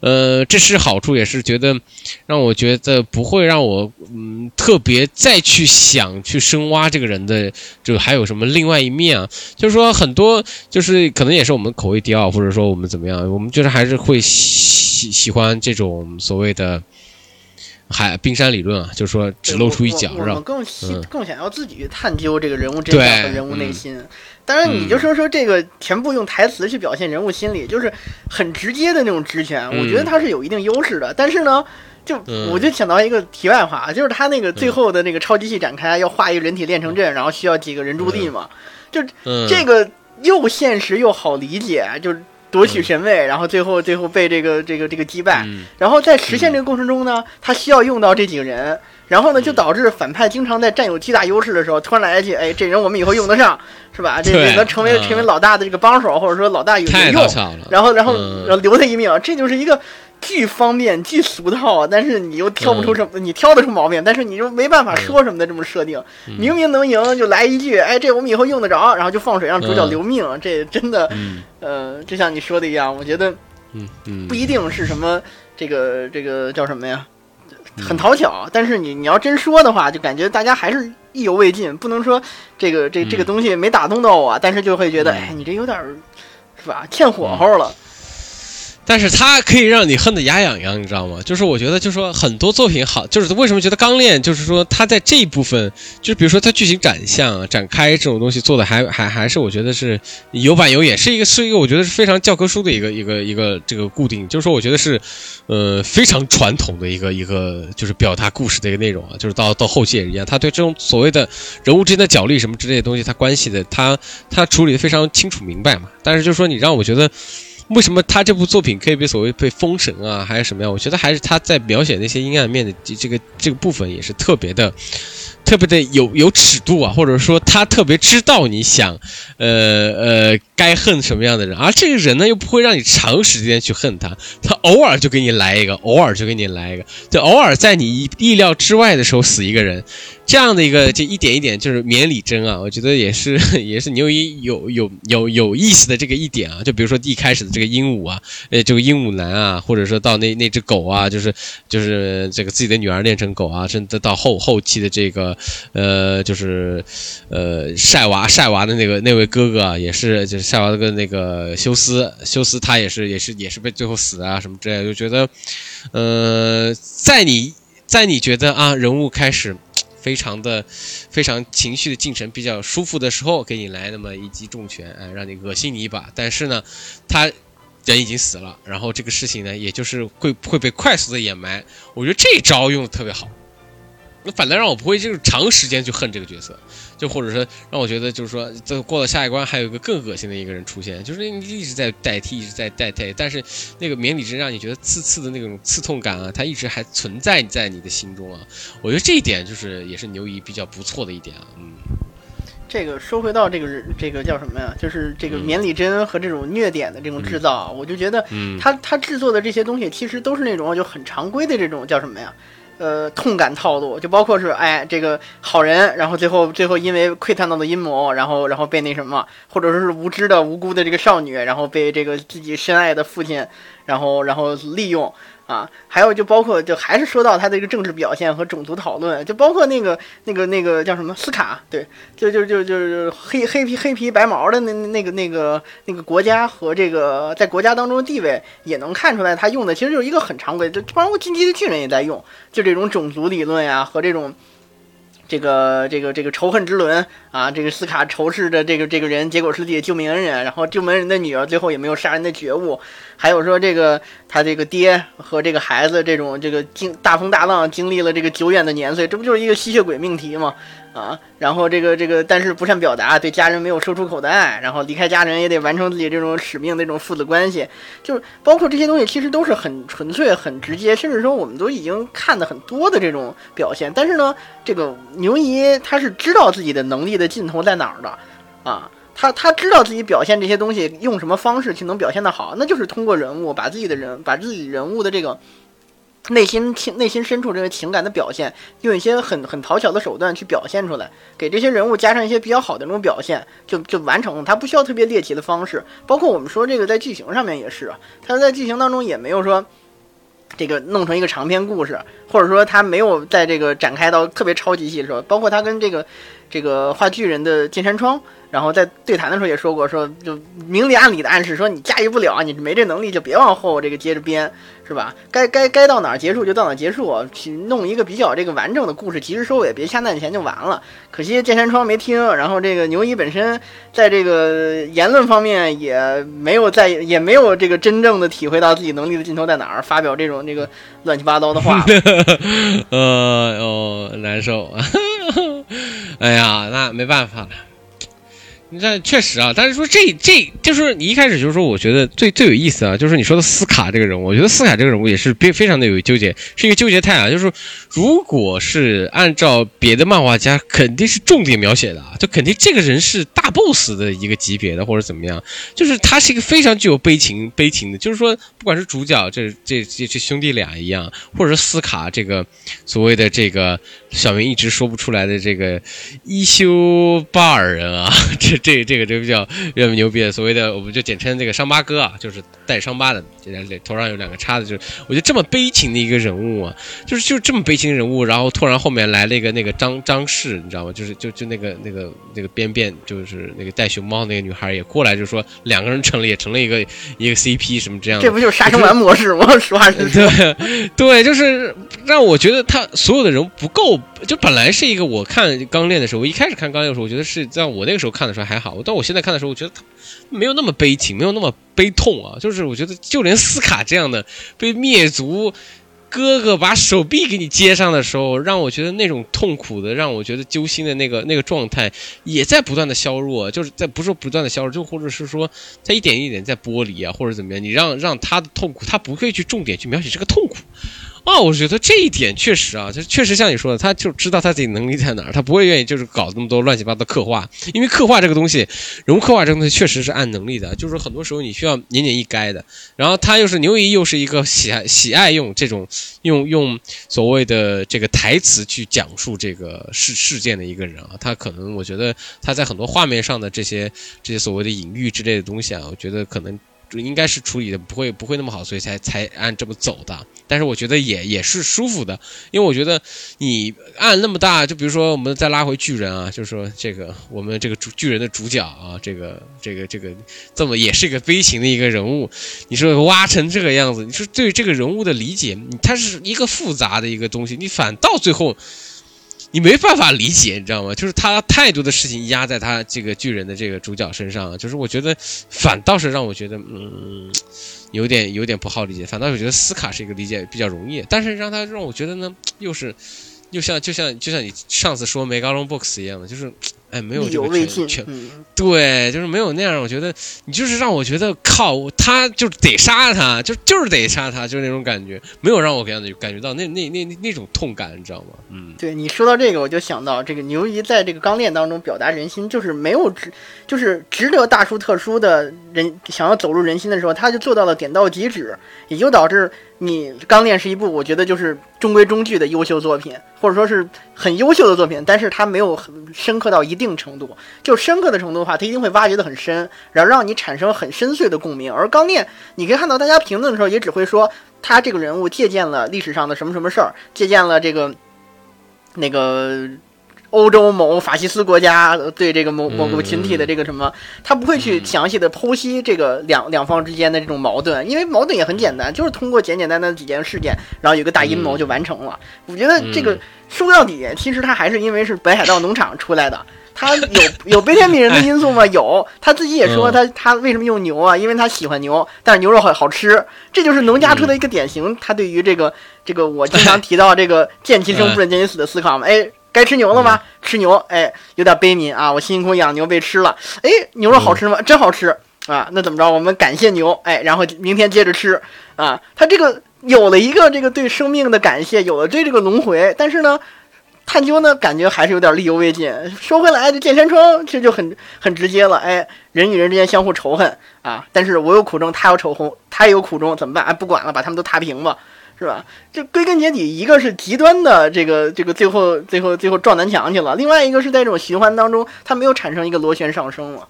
呃，这是好处，也是觉得让我觉得不会让我嗯特别再去想去深挖这个人的，就还有什么另外一面啊？就是说很多就是可能也是我们口味低啊，或者说我们怎么样，我们就是还是会喜喜欢这种所谓的。海冰山理论啊，就是说只露出一角，是吧？更更想要自己去探究这个人物真相和人物内心。当然，你就说说这个全部用台词去表现人物心理，就是很直接的那种直拳，我觉得它是有一定优势的。但是呢，就我就想到一个题外话，就是他那个最后的那个超机器展开要画一个人体炼成阵，然后需要几个人驻地嘛，就这个又现实又好理解，就是。夺取神位，然后最后最后被这个这个这个击败，然后在实现这个过程中呢，他需要用到这几个人，然后呢就导致反派经常在占有巨大优势的时候，突然来一句，哎，这人我们以后用得上，是吧？这能成为成为老大的这个帮手，或者说老大有用，然后然后留他一命，这就是一个。巨方便，巨俗套，但是你又挑不出什么，你挑得出毛病，但是你又没办法说什么的这么设定，明明能赢就来一句，哎，这我们以后用得着，然后就放水让主角留命，这真的，呃，就像你说的一样，我觉得，不一定是什么这个这个叫什么呀，很讨巧，但是你你要真说的话，就感觉大家还是意犹未尽，不能说这个这这个东西没打动到我，但是就会觉得，哎，你这有点是吧，欠火候了。但是它可以让你恨得牙痒痒，你知道吗？就是我觉得，就是说很多作品好，就是为什么觉得《钢炼》就是说它在这一部分，就是比如说它剧情展向、展开这种东西做的还还还是我觉得是有板有眼，是一个是一个我觉得是非常教科书的一个一个一个这个固定，就是说我觉得是呃非常传统的一个一个就是表达故事的一个内容啊，就是到到后期也一样，他对这种所谓的人物之间的角力什么之类的东西，他关系的他他处理的非常清楚明白嘛。但是就是说你让我觉得。为什么他这部作品可以被所谓被封神啊，还是什么样？我觉得还是他在描写那些阴暗面的这个这个部分也是特别的。特别的有有尺度啊，或者说他特别知道你想，呃呃，该恨什么样的人，而这个人呢又不会让你长时间去恨他，他偶尔就给你来一个，偶尔就给你来一个，就偶尔在你意意料之外的时候死一个人，这样的一个就一点一点就是绵里针啊，我觉得也是 也是牛一有有有有意思的这个一点啊，就比如说一开始的这个鹦鹉啊，呃这个鹦鹉男啊，或者说到那那只狗啊，就是就是这个自己的女儿练成狗啊，甚至到后后期的这个。呃，就是，呃，晒娃晒娃的那个那位哥哥啊，也是，就是夏娃的个那个休斯，休斯他也是，也是，也是被最后死啊什么之类的，就觉得，呃，在你，在你觉得啊，人物开始非常的，非常情绪的进程比较舒服的时候，给你来那么一击重拳，哎，让你恶心你一把，但是呢，他人已经死了，然后这个事情呢，也就是会会被快速的掩埋，我觉得这招用的特别好。那反倒让我不会就是长时间去恨这个角色，就或者说让我觉得就是说，这过了下一关还有一个更恶心的一个人出现，就是你一直在代替，一直在代替，但是那个绵里针让你觉得刺刺的那种刺痛感啊，它一直还存在在你的心中啊。我觉得这一点就是也是牛姨比较不错的一点啊。嗯，这个说回到这个这个叫什么呀？就是这个绵里针和这种虐点的这种制造，我就觉得，嗯，他他制作的这些东西其实都是那种就很常规的这种叫什么呀？呃，痛感套路就包括是，哎，这个好人，然后最后最后因为窥探到的阴谋，然后然后被那什么，或者说是无知的无辜的这个少女，然后被这个自己深爱的父亲，然后然后利用。啊，还有就包括就还是说到他的一个政治表现和种族讨论，就包括那个那个那个叫什么斯卡，对，就就就就是黑黑皮黑皮白毛的那那个那个那个国家和这个在国家当中的地位也能看出来，他用的其实就是一个很常规，就包括进击的巨人也在用，就这种种族理论呀和这种这个这个这个仇恨之轮啊，这个斯卡仇视着这个这个人，结果是自己的救命恩人，然后救命恩人的女儿最后也没有杀人的觉悟，还有说这个他这个爹和这个孩子这种这个经大风大浪经历了这个久远的年岁，这不就是一个吸血鬼命题吗？啊，然后这个这个，但是不善表达，对家人没有说出口的爱，然后离开家人也得完成自己这种使命，那种父子关系，就是包括这些东西，其实都是很纯粹、很直接，甚至说我们都已经看的很多的这种表现。但是呢，这个牛姨他是知道自己的能力的尽头在哪儿的，啊，他他知道自己表现这些东西用什么方式去能表现的好，那就是通过人物把自己的人把自己人物的这个。内心情内心深处这个情感的表现，用一些很很讨巧的手段去表现出来，给这些人物加上一些比较好的那种表现，就就完成了。他不需要特别猎奇的方式，包括我们说这个在剧情上面也是，他在剧情当中也没有说这个弄成一个长篇故事，或者说他没有在这个展开到特别超级细的时候，包括他跟这个这个话剧人的剑山窗。然后在对谈的时候也说过，说就明里暗里的暗示，说你驾驭不了，你没这能力就别往后这个接着编，是吧？该该该到哪儿结束就到哪儿结束，去弄一个比较这个完整的故事，及时收尾，别下蛋钱就完了。可惜剑山窗没听，然后这个牛一本身在这个言论方面也没有在，也没有这个真正的体会到自己能力的尽头在哪儿，发表这种这个乱七八糟的话。呃哦，难受。哎呀，那没办法了。你这确实啊，但是说这这就是你一开始就是说，我觉得最最有意思啊，就是你说的斯卡这个人物，我觉得斯卡这个人物也是非非常的有纠结，是一个纠结态啊。就是如果是按照别的漫画家，肯定是重点描写的啊，就肯定这个人是大 boss 的一个级别的，或者怎么样，就是他是一个非常具有悲情悲情的，就是说不管是主角这这这这兄弟俩一样，或者是斯卡这个所谓的这个小明一直说不出来的这个伊修巴尔人啊，这。这这个这个比较比较牛逼的，所谓的我们就简称这个伤疤哥啊，就是带伤疤的，这头上有两个叉子，就是我觉得这么悲情的一个人物啊，就是就这么悲情人物，然后突然后面来了一个那个张张氏，你知道吗？就是就就那个那个那个边边，就是那个带熊猫那个女孩也过来，就说两个人成了也成了一个一个 CP 什么这样。这不就是杀生丸模式吗？实话实说。对对，就是让我觉得他所有的人不够，就本来是一个我看刚练的时候，我一开始看刚练的时候，我觉得是在我那个时候看的时候。还好，但我现在看的时候，我觉得他没有那么悲情，没有那么悲痛啊。就是我觉得，就连斯卡这样的被灭族哥哥把手臂给你接上的时候，让我觉得那种痛苦的，让我觉得揪心的那个那个状态，也在不断的削弱，就是在不是说不断的削弱，就或者是说在一点一点在剥离啊，或者怎么样，你让让他的痛苦，他不会去重点去描写这个痛苦。啊，我觉得这一点确实啊，就确实像你说的，他就知道他自己能力在哪儿，他不会愿意就是搞那么多乱七八糟的刻画，因为刻画这个东西，人物刻画这个东西确实是按能力的，就是很多时候你需要年年一该的。然后他又是牛姨，又是一个喜爱喜爱用这种用用所谓的这个台词去讲述这个事事件的一个人啊，他可能我觉得他在很多画面上的这些这些所谓的隐喻之类的东西啊，我觉得可能。应该是处理的不会不会那么好，所以才才按这么走的。但是我觉得也也是舒服的，因为我觉得你按那么大，就比如说我们再拉回巨人啊，就是说这个我们这个主巨人的主角啊，这个这个这个这么也是一个悲情的一个人物，你说挖成这个样子，你说对这个人物的理解，他是一个复杂的一个东西，你反倒最后。你没办法理解，你知道吗？就是他太多的事情压在他这个巨人的这个主角身上，就是我觉得反倒是让我觉得，嗯，有点有点不好理解。反倒我觉得斯卡是一个理解比较容易，但是让他让我觉得呢，又是，又像就像就像你上次说梅高龙 Books 一样的，就是。哎，没有这个全全，对，就是没有那样。我觉得你就是让我觉得靠，他就得杀他，就就是得杀他，就是那种感觉，没有让我感觉感觉到那那那那种痛感，你知道吗？嗯，对你说到这个，我就想到这个牛姨在这个钢炼当中表达人心，就是没有值，就是值得大书特书的人想要走入人心的时候，他就做到了点到即止，也就导致。你《钢炼》是一部我觉得就是中规中矩的优秀作品，或者说是很优秀的作品，但是它没有很深刻到一定程度。就深刻的程度的话，它一定会挖掘的很深，然后让你产生很深邃的共鸣。而《钢炼》，你可以看到大家评论的时候也只会说他这个人物借鉴了历史上的什么什么事儿，借鉴了这个那个。欧洲某法西斯国家对这个某某个群体的这个什么，他不会去详细的剖析这个两两方之间的这种矛盾，因为矛盾也很简单，就是通过简简单单的几件事件，然后有个大阴谋就完成了。我觉得这个说到底，其实他还是因为是北海道农场出来的。他有 有悲天悯人的因素吗？有，他自己也说他他为什么用牛啊？因为他喜欢牛，但是牛肉好好吃，这就是农家出的一个典型。他对于这个这个我经常提到这个见其生不忍见其死的思考嘛。哎，该吃牛了吗？吃牛，哎，有点悲悯啊。我辛辛苦苦养牛被吃了，哎，牛肉好吃吗？真好吃啊。那怎么着？我们感谢牛，哎，然后明天接着吃啊。他这个有了一个这个对生命的感谢，有了对这个轮回，但是呢。探究呢，感觉还是有点力犹未尽。说回来，这剑山窗其实就很很直接了。哎，人与人之间相互仇恨啊，但是我有苦衷，他有仇恨，他也有苦衷，怎么办？哎，不管了，把他们都踏平吧，是吧？这归根结底，一个是极端的这个这个最后最后最后撞南墙去了，另外一个是在这种循环当中，它没有产生一个螺旋上升了。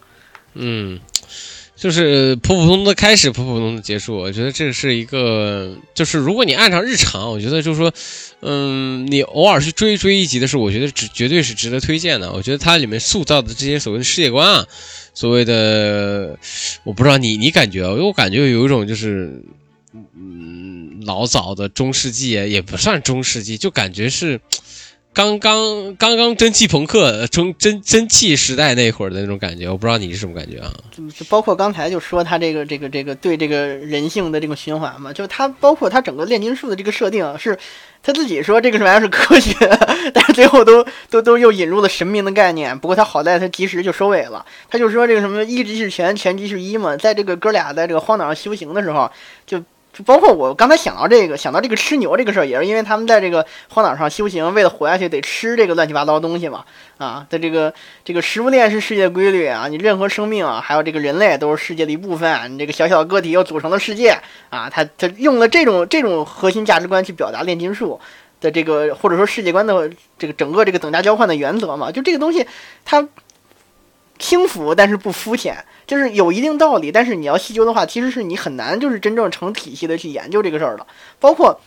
嗯。就是普普通通的开始，普普通通的结束。我觉得这是一个，就是如果你按照日常，我觉得就是说，嗯，你偶尔去追追一集的时候，我觉得值绝对是值得推荐的。我觉得它里面塑造的这些所谓的世界观啊，所谓的，我不知道你你感觉啊，因为我感觉有一种就是，嗯，老早的中世纪也不算中世纪，就感觉是。刚刚刚刚蒸汽朋克、蒸蒸蒸汽时代那会儿的那种感觉，我不知道你是什么感觉啊？就包括刚才就说他这个这个这个对这个人性的这个循环嘛，就他包括他整个炼金术的这个设定是，他自己说这个玩意儿是科学，但是最后都都都又引入了神明的概念。不过他好在他及时就收尾了，他就说这个什么一即是全，全即是一嘛，在这个哥俩在这个荒岛上修行的时候就。就包括我刚才想到这个，想到这个吃牛这个事儿，也是因为他们在这个荒岛上修行，为了活下去得吃这个乱七八糟的东西嘛。啊，在这个这个食物链是世界规律啊，你任何生命啊，还有这个人类都是世界的一部分，你这个小小的个体又组成了世界啊。他他用了这种这种核心价值观去表达炼金术的这个或者说世界观的这个整个这个等价交换的原则嘛。就这个东西，它轻浮但是不肤浅。就是有一定道理，但是你要细究的话，其实是你很难就是真正成体系的去研究这个事儿的，包括。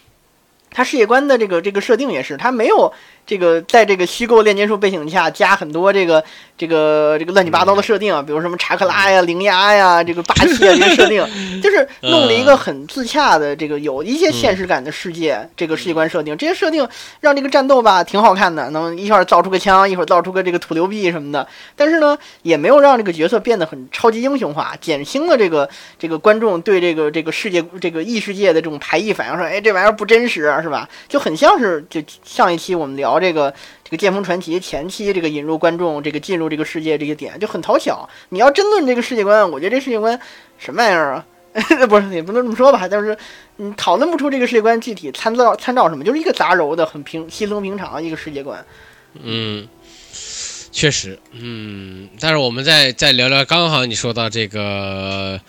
它世界观的这个这个设定也是，他没有这个在这个虚构炼金术背景下加很多这个这个这个乱七八糟的设定啊，比如什么查克拉呀、灵压呀、这个霸气啊这些设定，就是弄了一个很自洽的这个有一些现实感的世界，这个世界观设定，这些设定让这个战斗吧挺好看的，能一会儿造出个枪，一会儿造出个这个土流币什么的，但是呢，也没有让这个角色变得很超级英雄化，减轻了这个这个观众对这个这个世界这个异世界的这种排异反应，说哎这玩意儿不真实。是吧？就很像是就上一期我们聊这个这个《剑锋传奇》前期这个引入观众这个进入这个世界这些点就很讨巧。你要争论这个世界观，我觉得这世界观什么玩意儿啊？不是也不能这么说吧？但是你讨论不出这个世界观具体参照参照什么，就是一个杂糅的很平稀松平常的一个世界观。嗯，确实，嗯。但是我们再再聊聊，刚好你说到这个。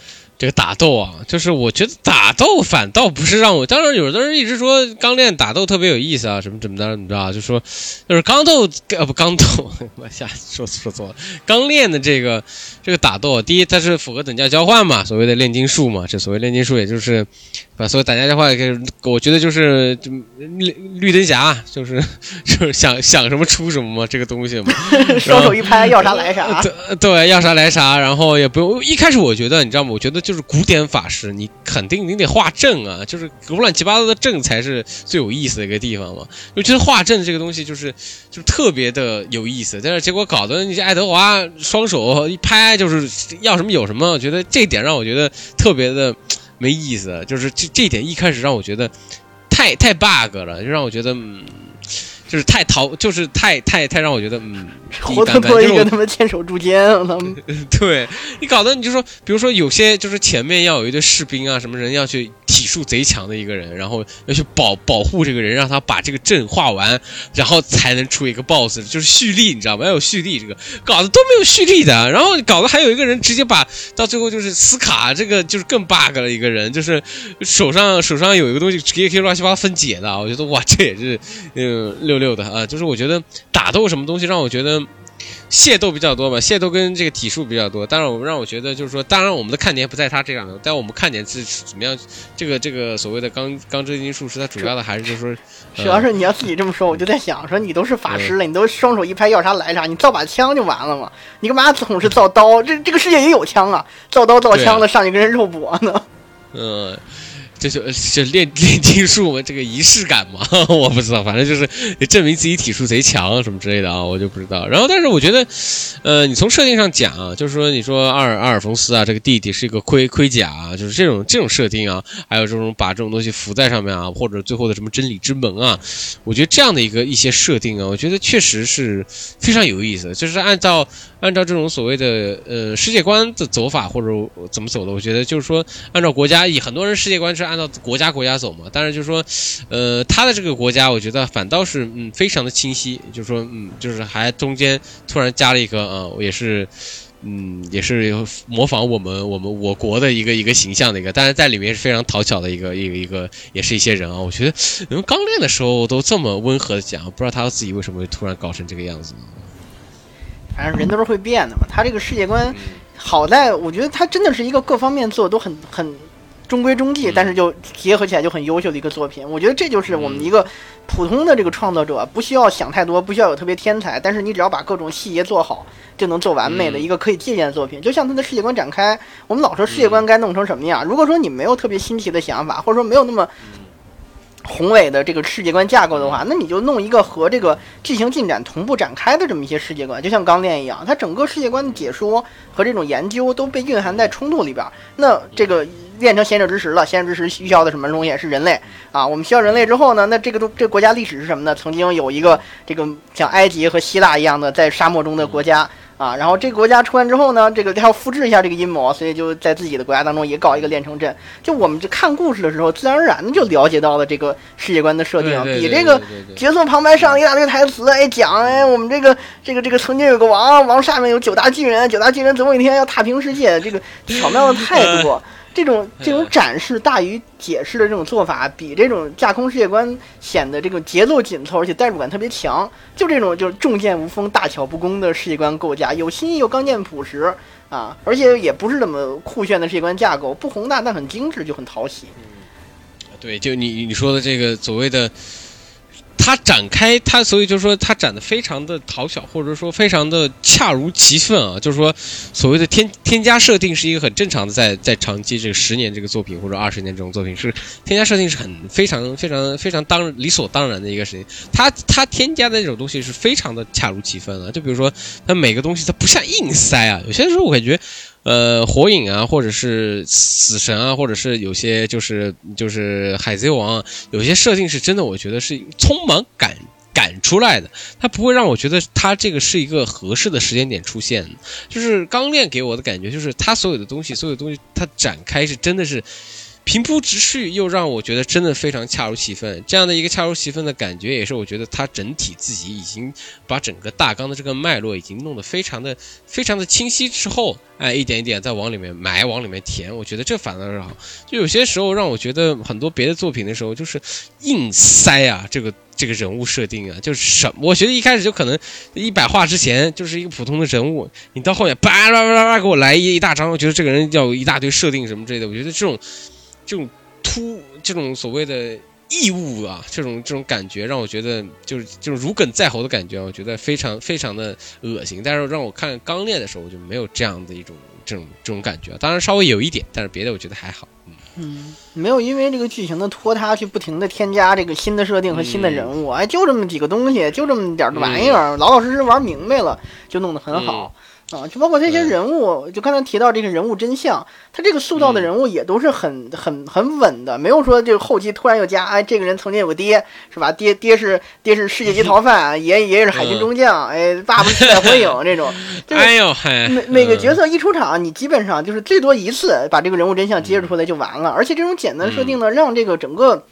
这个打斗啊，就是我觉得打斗反倒不是让我。当然，有的人一直说钢炼打斗特别有意思啊，什么怎么着怎么着，就说就是钢斗呃不钢斗，我下说说错了。钢炼的这个这个打斗，第一它是符合等价交换嘛，所谓的炼金术嘛，这所谓炼金术也就是把所以打架的话，我觉得就是绿绿灯侠，就是就是想想什么出什么嘛，这个东西嘛，双手一拍要啥来啥，对对，要啥来啥，然后也不用一开始我觉得你知道吗？我觉得。就是古典法师，你肯定你得画阵啊，就是乱七八糟的阵才是最有意思的一个地方嘛。我觉得画阵这个东西就是就特别的有意思，但是结果搞得你爱德华双手一拍就是要什么有什么，我觉得这点让我觉得特别的没意思，就是这这点一开始让我觉得太太 bug 了，就让我觉得嗯。就是太淘，就是太太太让我觉得，嗯，活脱脱一个他妈牵手柱剑，他们 对你搞得你就说，比如说有些就是前面要有一队士兵啊，什么人要去。体术贼强的一个人，然后要去保保护这个人，让他把这个阵画完，然后才能出一个 boss，就是蓄力，你知道吗？要有蓄力，这个搞得都没有蓄力的，然后搞得还有一个人直接把到最后就是斯卡，这个就是更 bug 了一个人，就是手上手上有一个东西直接可以乱七八糟分解的，我觉得哇，这也是嗯六六的啊，就是我觉得打斗什么东西让我觉得械斗比较多吧，械斗跟这个体术比较多。当然，我让我觉得就是说，当然我们的看点不在他这样的，但我们看点是怎么样？这个这个所谓的钢钢之金术师，他主要的还是就是说，主要是你要自己这么说，我就在想说，你都是法师了，你都双手一拍要啥来啥，你造把枪就完了嘛？你干嘛总是造刀？这这个世界也有枪啊，造刀造枪的上去跟人肉搏呢？嗯。这就这练练金术嘛，这个仪式感嘛，我不知道，反正就是证明自己体术贼强什么之类的啊，我就不知道。然后，但是我觉得，呃，你从设定上讲啊，就是说，你说阿尔阿尔冯斯啊，这个弟弟是一个盔盔甲啊，就是这种这种设定啊，还有这种把这种东西浮在上面啊，或者最后的什么真理之门啊，我觉得这样的一个一些设定啊，我觉得确实是非常有意思，就是按照。按照这种所谓的呃世界观的走法或者怎么走的，我觉得就是说，按照国家以很多人世界观是按照国家国家走嘛，但是就是说，呃，他的这个国家，我觉得反倒是嗯非常的清晰，就是说嗯就是还中间突然加了一个啊，也是嗯也是模仿我们我们我国的一个一个形象的一个，但是在里面是非常讨巧的一个一个一个也是一些人啊，我觉得你们刚练的时候都这么温和的讲，不知道他自己为什么会突然搞成这个样子？反正人都是会变的嘛，他这个世界观好在，我觉得他真的是一个各方面做都很很中规中矩，但是就结合起来就很优秀的一个作品。我觉得这就是我们一个普通的这个创作者不需要想太多，不需要有特别天才，但是你只要把各种细节做好，就能做完美的一个可以借鉴的作品。就像他的世界观展开，我们老说世界观该弄成什么样，如果说你没有特别新奇的想法，或者说没有那么。宏伟的这个世界观架构的话，那你就弄一个和这个剧情进展同步展开的这么一些世界观，就像钢炼一样，它整个世界观的解说和这种研究都被蕴含在冲突里边。那这个变成贤者之石了，贤者之石需要的什么东西是人类啊？我们需要人类之后呢？那这个都这国家历史是什么呢？曾经有一个这个像埃及和希腊一样的在沙漠中的国家。啊，然后这个国家出完之后呢，这个他要复制一下这个阴谋，所以就在自己的国家当中也搞一个炼成阵。就我们就看故事的时候，自然而然的就了解到了这个世界观的设定，比这个角色旁白上一大堆台词，哎讲哎我们这个这个这个曾经有个王，王下面有九大巨人，九大巨人总有一天要踏平世界，这个巧妙的太多。这种这种展示大于解释的这种做法，比这种架空世界观显得这个节奏紧凑，而且代入感特别强。就这种就是重剑无锋、大巧不工的世界观构架，有新意又刚健朴实啊，而且也不是那么酷炫的世界观架构，不宏大但很精致，就很讨喜。对，就你你说的这个所谓的。它展开，它所以就是说，它展的非常的讨巧，或者说非常的恰如其分啊。就是说，所谓的添添加设定是一个很正常的，在在长期这个十年这个作品或者二十年这种作品是添加设定是很非常非常非常当理所当然的一个事情。它它添加的那种东西是非常的恰如其分啊。就比如说，它每个东西它不像硬塞啊。有些时候我感觉。呃，火影啊，或者是死神啊，或者是有些就是就是海贼王，有些设定是真的，我觉得是匆忙赶赶出来的，它不会让我觉得它这个是一个合适的时间点出现。就是钢炼给我的感觉，就是它所有的东西，所有东西它展开是真的是。平铺直叙，又让我觉得真的非常恰如其分。这样的一个恰如其分的感觉，也是我觉得他整体自己已经把整个大纲的这个脉络已经弄得非常的、非常的清晰之后，哎，一点一点再往里面埋、往里面填。我觉得这反倒是好。就有些时候让我觉得很多别的作品的时候，就是硬塞啊，这个这个人物设定啊，就是什么，我觉得一开始就可能一百话之前就是一个普通的人物，你到后面叭叭叭叭给我来一一大张，我觉得这个人要一大堆设定什么之类的。我觉得这种。这种突，这种所谓的异物啊，这种这种感觉让我觉得就是这种如鲠在喉的感觉，我觉得非常非常的恶心。但是让我看《钢炼》的时候，我就没有这样的一种这种这种感觉。当然稍微有一点，但是别的我觉得还好。嗯，没有因为这个剧情的拖沓去不停的添加这个新的设定和新的人物，哎，就这么几个东西，就这么点玩意儿，老老实实玩明白了，就弄得很好。啊，就包括这些人物，就刚才提到这个人物真相，他这个塑造的人物也都是很很很稳的，没有说这个后期突然又加，哎，这个人曾经有个爹，是吧？爹爹是爹是世界级逃犯，爷爷爷是海军中将，哎，爸爸是海火影这种，哎呦，每每个角色一出场，你基本上就是最多一次把这个人物真相揭示出来就完了，而且这种简单设定呢，让这个整个。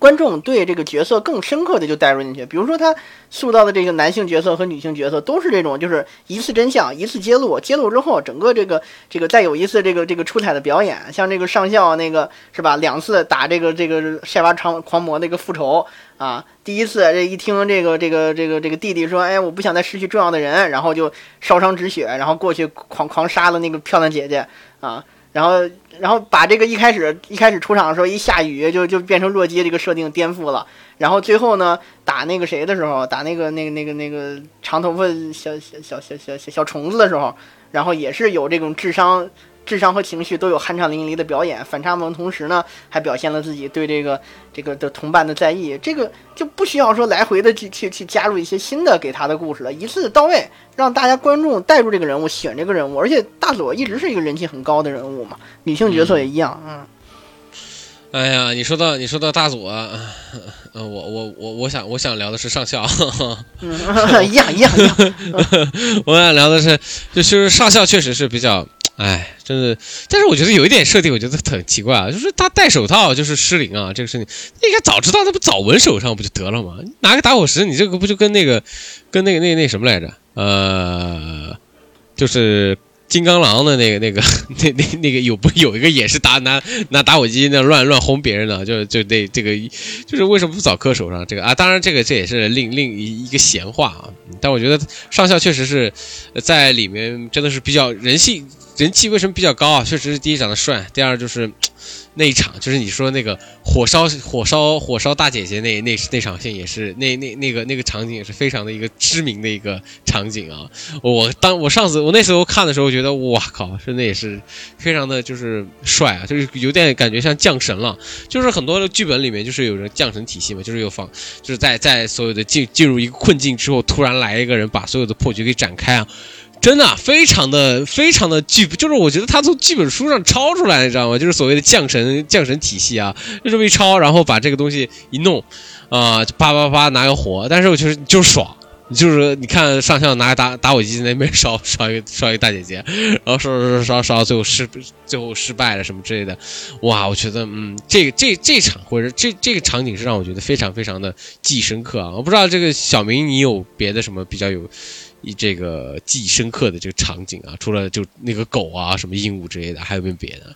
观众对这个角色更深刻的就带入进去。比如说他塑造的这个男性角色和女性角色都是这种，就是一次真相，一次揭露，揭露之后，整个这个这个再有一次这个这个出彩的表演，像这个上校那个是吧，两次打这个这个晒娃狂狂魔那个复仇啊，第一次这一听这个这个这个这个弟弟说，哎，我不想再失去重要的人，然后就烧伤止血，然后过去狂狂杀了那个漂亮姐姐啊。然后，然后把这个一开始一开始出场的时候一下雨就就变成弱鸡这个设定颠覆了。然后最后呢，打那个谁的时候，打那个那个那个那个长头发小小小小小小小虫子的时候，然后也是有这种智商。智商和情绪都有酣畅淋漓的表演，反差萌，同时呢，还表现了自己对这个这个的同伴的在意，这个就不需要说来回的去去去加入一些新的给他的故事了，一次到位，让大家观众带入这个人物，选这个人物，而且大佐一直是一个人气很高的人物嘛，女性角色也一样，嗯。哎呀，你说到你说到大佐，嗯，我我我我想我想聊的是上校，一样一样一样，我想聊的是就是上校确实是比较。哎，真的，但是我觉得有一点设定，我觉得很奇怪啊，就是他戴手套就是失灵啊，这个事情应该早知道，那不早纹手上不就得了吗？拿个打火石，你这个不就跟那个，跟那个那那什么来着？呃，就是金刚狼的那个那个 那那那个有不有一个也是打拿拿打火机那乱乱轰别人的，就就那这个就是为什么不早磕手上这个啊？当然这个这也是另另一一个闲话啊，但我觉得上校确实是在里面真的是比较人性。人气为什么比较高啊？确实是第一长得帅，第二就是 那一场，就是你说那个火烧火烧火烧大姐姐那那那场戏也是那那那个那个场景也是非常的一个知名的一个场景啊！我当我上次我那时候看的时候觉得哇靠，真的也是非常的就是帅啊，就是有点感觉像降神了。就是很多的剧本里面就是有人降神体系嘛，就是有方就是在在所有的进进入一个困境之后，突然来一个人把所有的破局给展开啊。真的非常的非常的剧，就是我觉得他从剧本书上抄出来，你知道吗？就是所谓的降神降神体系啊，就这么一抄，然后把这个东西一弄，啊，啪啪啪拿个火，但是我就是就是爽，就是你看上校拿个打打火机在那边烧 烧一个烧一个大姐姐，然后烧烧烧烧，最后失最后失败了什么之类的，哇，我觉得嗯，这个这这场或者这这个场景是让我觉得非常非常的记忆深刻啊！我不知道这个小明你有别的什么比较有。以这个记忆深刻的这个场景啊，除了就那个狗啊，什么鹦鹉之类的，还有没有别的？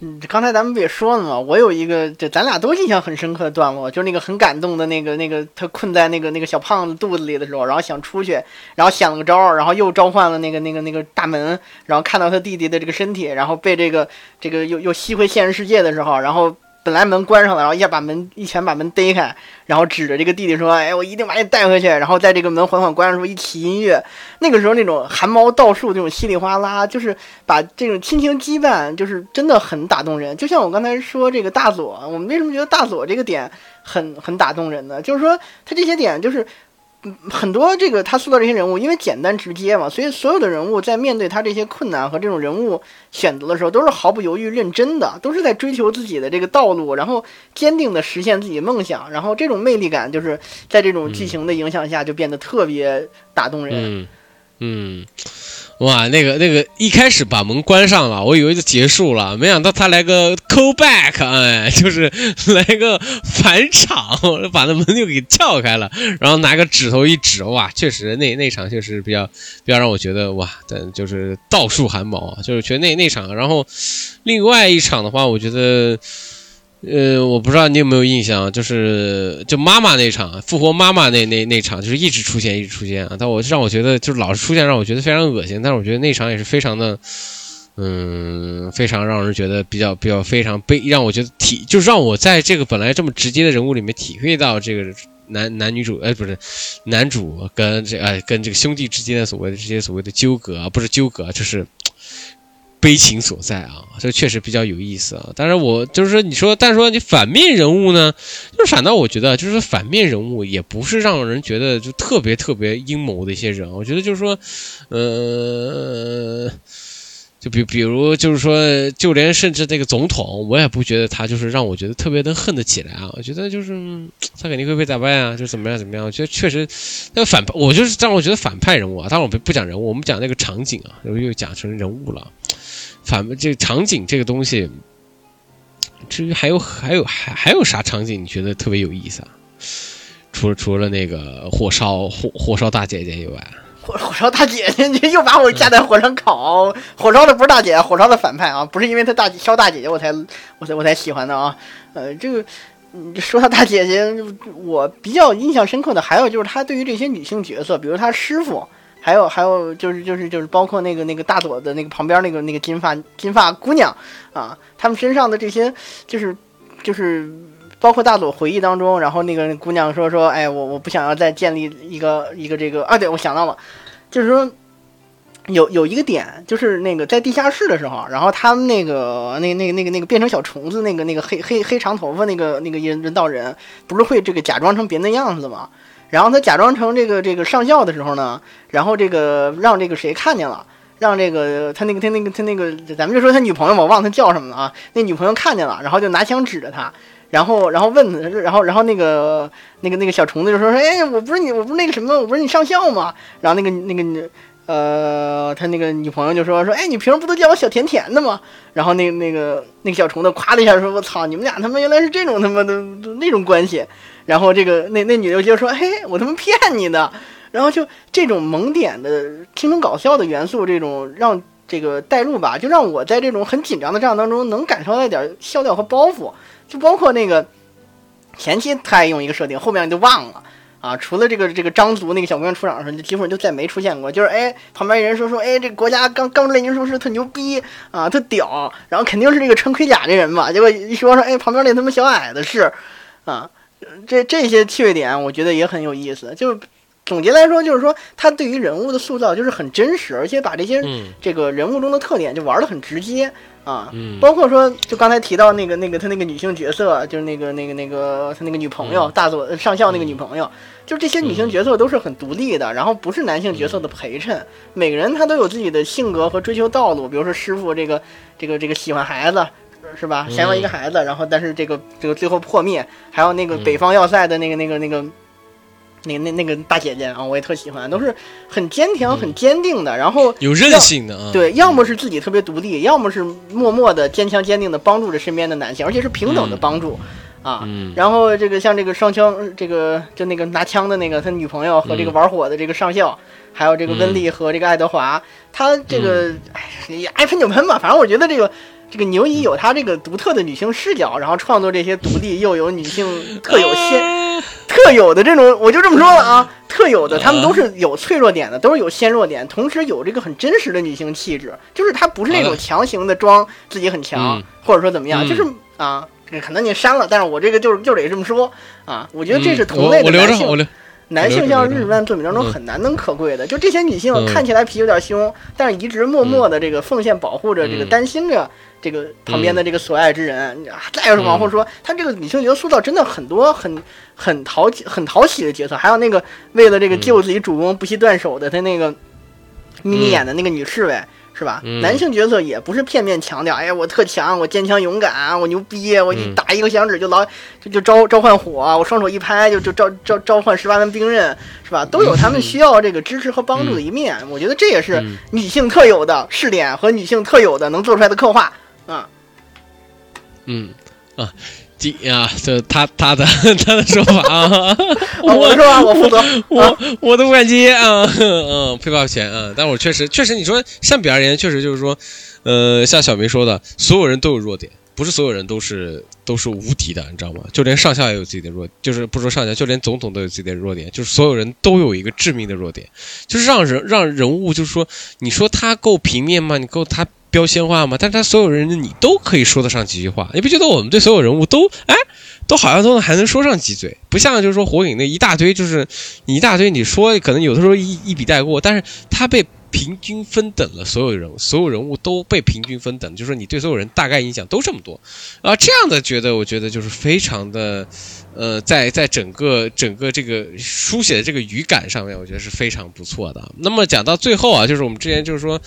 嗯，刚才咱们不也说了吗？我有一个，这咱俩都印象很深刻的段落，就是那个很感动的那个，那个他困在那个那个小胖子肚子里的时候，然后想出去，然后想了个招，然后又召唤了那个那个那个大门，然后看到他弟弟的这个身体，然后被这个这个又又吸回现实世界的时候，然后。本来门关上了，然后一下把门一拳把门逮开，然后指着这个弟弟说：“哎，我一定把你带回去。”然后在这个门缓缓关上时候，一起音乐，那个时候那种汗毛倒竖，那种稀里哗啦，就是把这种亲情羁绊，就是真的很打动人。就像我刚才说这个大佐，我们为什么觉得大佐这个点很很打动人呢？就是说他这些点就是。很多这个他塑造这些人物，因为简单直接嘛，所以所有的人物在面对他这些困难和这种人物选择的时候，都是毫不犹豫、认真的，都是在追求自己的这个道路，然后坚定的实现自己的梦想，然后这种魅力感就是在这种剧情的影响下就变得特别打动人。嗯。哇，那个那个一开始把门关上了，我以为就结束了，没想到他来个 call back，哎，就是 来个返场，把那门就给撬开了，然后拿个指头一指，哇，确实那那场确实比较比较让我觉得哇，就是倒竖汗毛啊，就是觉得那那场，然后另外一场的话，我觉得。呃，我不知道你有没有印象，就是就妈妈那场复活妈妈那那那场，就是一直出现，一直出现啊。但我让我觉得就是老是出现，让我觉得非常恶心。但是我觉得那场也是非常的，嗯，非常让人觉得比较比较非常悲，让我觉得体就是让我在这个本来这么直接的人物里面体会到这个男男女主，哎，不是男主跟这哎跟这个兄弟之间的所谓的这些所谓的纠葛，不是纠葛，就是。悲情所在啊，这确实比较有意思啊。但是我就是说，你说，但是说你反面人物呢，就是反倒我觉得，就是反面人物也不是让人觉得就特别特别阴谋的一些人。我觉得就是说，呃，就比比如就是说，就连甚至那个总统，我也不觉得他就是让我觉得特别能恨得起来啊。我觉得就是他肯定会被打败啊，就怎么样怎么样。我觉得确实那个反派，我就是让我觉得反派人物啊。当然我们不讲人物，我们讲那个场景啊，又又讲成人物了。反这个场景这个东西，至于还有还有还还有啥场景你觉得特别有意思啊？除了除了那个火烧火火烧大姐姐以外，火火烧大姐姐，你又把我架在火上烤。火烧的不是大姐，火烧的反派啊，不是因为她大烧大姐姐我才我才我才喜欢的啊。呃，这个说到大姐姐，我比较印象深刻的还有就是她对于这些女性角色，比如她师傅。还有还有就是就是就是包括那个那个大佐的那个旁边那个那个金发金发姑娘啊，他们身上的这些就是就是包括大佐回忆当中，然后那个姑娘说说，哎，我我不想要再建立一个一个这个啊，对我想到了，就是说有有一个点，就是那个在地下室的时候，然后他们那个那那个那个那个变成小虫子那个那个黑黑黑长头发那个那个人人道人，不是会这个假装成别人的样子吗？然后他假装成这个这个上校的时候呢，然后这个让这个谁看见了，让这个他那个他那个他那个，咱们就说他女朋友吧，我忘他叫什么了啊？那女朋友看见了，然后就拿枪指着他，然后然后问，然后然后那个那个那个小虫子就说说，哎，我不是你，我不是那个什么，我不是你上校吗？然后那个那个呃，他那个女朋友就说说，哎，你平时不都叫我小甜甜的吗？然后那那个那个小虫子夸的一下说，我操，你们俩他妈原来是这种他妈的那种关系。然后这个那那女的就说：“嘿，我他妈骗你的。”然后就这种萌点的、轻松搞笑的元素，这种让这个带入吧，就让我在这种很紧张的仗当中能感受到一点笑料和包袱。就包括那个前期他还用一个设定，后面就忘了啊。除了这个这个张族那个小姑娘出场的时候，就基本就再没出现过。就是哎，旁边人说说哎，这个国家刚刚炼金术士特牛逼啊，特屌，然后肯定是这个穿盔甲这人嘛。结果一说说哎，旁边那他妈小矮子是啊。这这些趣味点，我觉得也很有意思。就总结来说，就是说他对于人物的塑造就是很真实，而且把这些这个人物中的特点就玩的很直接啊。包括说，就刚才提到那个那个他那个女性角色，就是那个那个那个他那个女朋友大佐上校那个女朋友，就这些女性角色都是很独立的，然后不是男性角色的陪衬。每个人他都有自己的性格和追求道路。比如说师傅这个这个这个喜欢孩子。是吧？想要一个孩子，然后但是这个这个最后破灭，还有那个北方要塞的那个那个那个，那那那个大姐姐啊，我也特喜欢，都是很坚强、很坚定的，然后有韧性的啊。对，要么是自己特别独立，要么是默默的坚强坚定的帮助着身边的男性，而且是平等的帮助啊。然后这个像这个双枪，这个就那个拿枪的那个他女朋友和这个玩火的这个上校，还有这个温丽和这个爱德华，他这个哎爱喷就喷吧，反正我觉得这个。这个牛姨有她这个独特的女性视角，然后创作这些独立又有女性特有鲜特有的这种，我就这么说了啊，特有的，他们都是有脆弱点的，都是有纤弱点，同时有这个很真实的女性气质，就是她不是那种强行的装自己很强，或者说怎么样，就是啊，可能你删了，但是我这个就是就得这么说啊，我觉得这是同类的男性。男性像日漫作品当中很难能可贵的，就这些女性看起来脾气有点凶，但是一直默默的这个奉献、保护着、这个担心着这个旁边的这个所爱之人。再有往后说，他这个女性角色塑造真的很多很很讨喜、很讨喜的角色，还有那个为了这个救自己主公不惜断手的他那个眯眯眼的那个女侍卫。是吧？男性角色也不是片面强调，哎呀，我特强，我坚强勇敢，我牛逼，我一打一个响指就老就就召召唤火，我双手一拍就就召召召唤十八般兵刃，是吧？都有他们需要这个支持和帮助的一面。我觉得这也是女性特有的试点和女性特有的能做出来的刻画啊。嗯啊。几啊，这他他的他的说法啊，我说吧，我负责，我我都不敢接啊，嗯，赔不了钱啊。但我确实确实，你说相比而言，确实就是说，呃，像小明说的，所有人都有弱点，不是所有人都是都是无敌的，你知道吗？就连上校也有自己的弱，就是不说上校，就连总统都有自己的弱点，就是所有人都有一个致命的弱点，就是让人让人物就是说，你说他够平面吗？你够他？标签化嘛，但是他所有人你都可以说得上几句话，你不觉得我们对所有人物都哎，都好像都能还能说上几嘴，不像就是说火影那一大堆，就是你一大堆你说可能有的时候一一笔带过，但是他被。平均分等了，所有人物，所有人物都被平均分等，就是说你对所有人大概印象都这么多，啊，这样的觉得，我觉得就是非常的，呃，在在整个整个这个书写的这个语感上面，我觉得是非常不错的。那么讲到最后啊，就是我们之前就是说，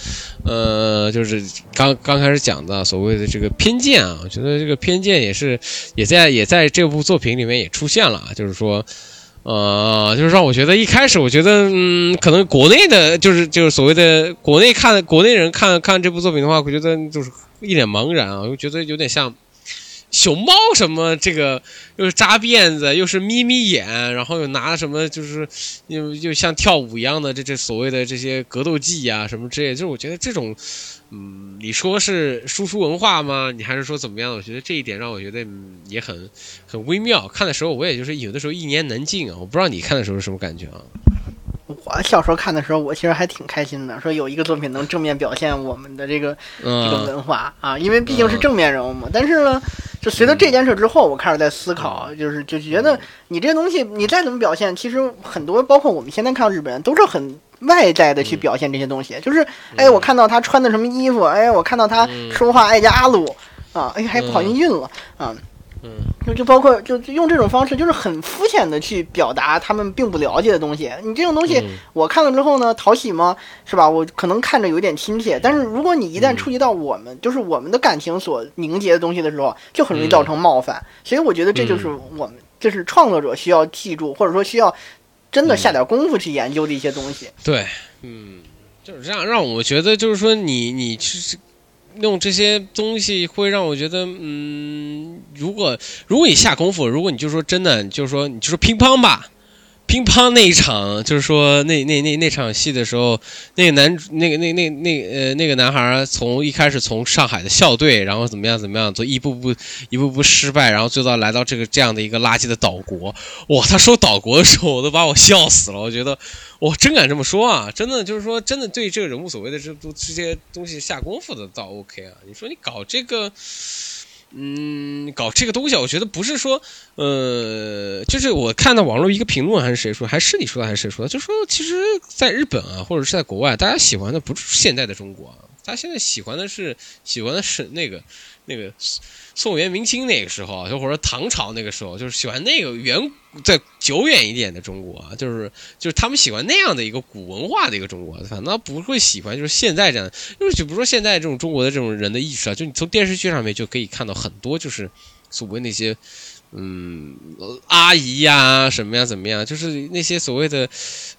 呃，就是刚刚开始讲的所谓的这个偏见啊，我觉得这个偏见也是也在也在这部作品里面也出现了啊，就是说。呃，就是让我觉得一开始，我觉得，嗯，可能国内的，就是就是所谓的国内看国内人看看这部作品的话，我觉得就是一脸茫然啊，我觉得有点像，熊猫什么这个又是扎辫子，又是眯眯眼，然后又拿什么就是又又像跳舞一样的这这所谓的这些格斗技呀什么之类，就是我觉得这种，嗯，你说是输出文化吗？你还是说怎么样？我觉得这一点让我觉得也很很微妙。看的时候我也就是有的时候一言难尽啊，我不知道你看的时候是什么感觉啊。我小时候看的时候，我其实还挺开心的，说有一个作品能正面表现我们的这个这个文化啊，因为毕竟是正面人物嘛。但是呢，就随着这件事之后，我开始在思考，就是就觉得你这些东西，你再怎么表现，其实很多，包括我们现在看到日本人，都是很外在的去表现这些东西。就是哎，我看到他穿的什么衣服，哎，我看到他说话爱加阿鲁啊，哎，还不好意思晕了啊。嗯，就就包括就用这种方式，就是很肤浅的去表达他们并不了解的东西。你这种东西，我看了之后呢，讨喜吗？是吧？我可能看着有点亲切，但是如果你一旦触及到我们，就是我们的感情所凝结的东西的时候，就很容易造成冒犯。所以我觉得这就是我们，就是创作者需要记住，或者说需要真的下点功夫去研究的一些东西。对，嗯，就是这样，让我觉得就是说，你你其实。用这些东西会让我觉得，嗯，如果如果你下功夫，如果你就说真的，就是说你就说乒乓吧，乒乓那一场，就是说那那那那场戏的时候，那个男那个那那那呃那个男孩从一开始从上海的校队，然后怎么样怎么样，做一步步一步步失败，然后最后来到这个这样的一个垃圾的岛国，哇，他说岛国的时候，我都把我笑死了，我觉得。哇真敢这么说啊！真的就是说，真的对这个人物所谓的这都这些东西下功夫的倒 OK 啊。你说你搞这个，嗯，搞这个东西，我觉得不是说，呃，就是我看到网络一个评论还是谁说，还是你说的还是谁说的，就说其实在日本啊，或者是在国外，大家喜欢的不是现代的中国啊，大家现在喜欢的是喜欢的是那个那个。宋元明清那个时候，就或者唐朝那个时候，就是喜欢那个远在久远一点的中国，就是就是他们喜欢那样的一个古文化的一个中国，反倒不会喜欢就是现在这样，就是就比如说现在这种中国的这种人的意识啊，就你从电视剧上面就可以看到很多就是所谓那些。嗯，阿姨呀，什么呀，怎么样？就是那些所谓的，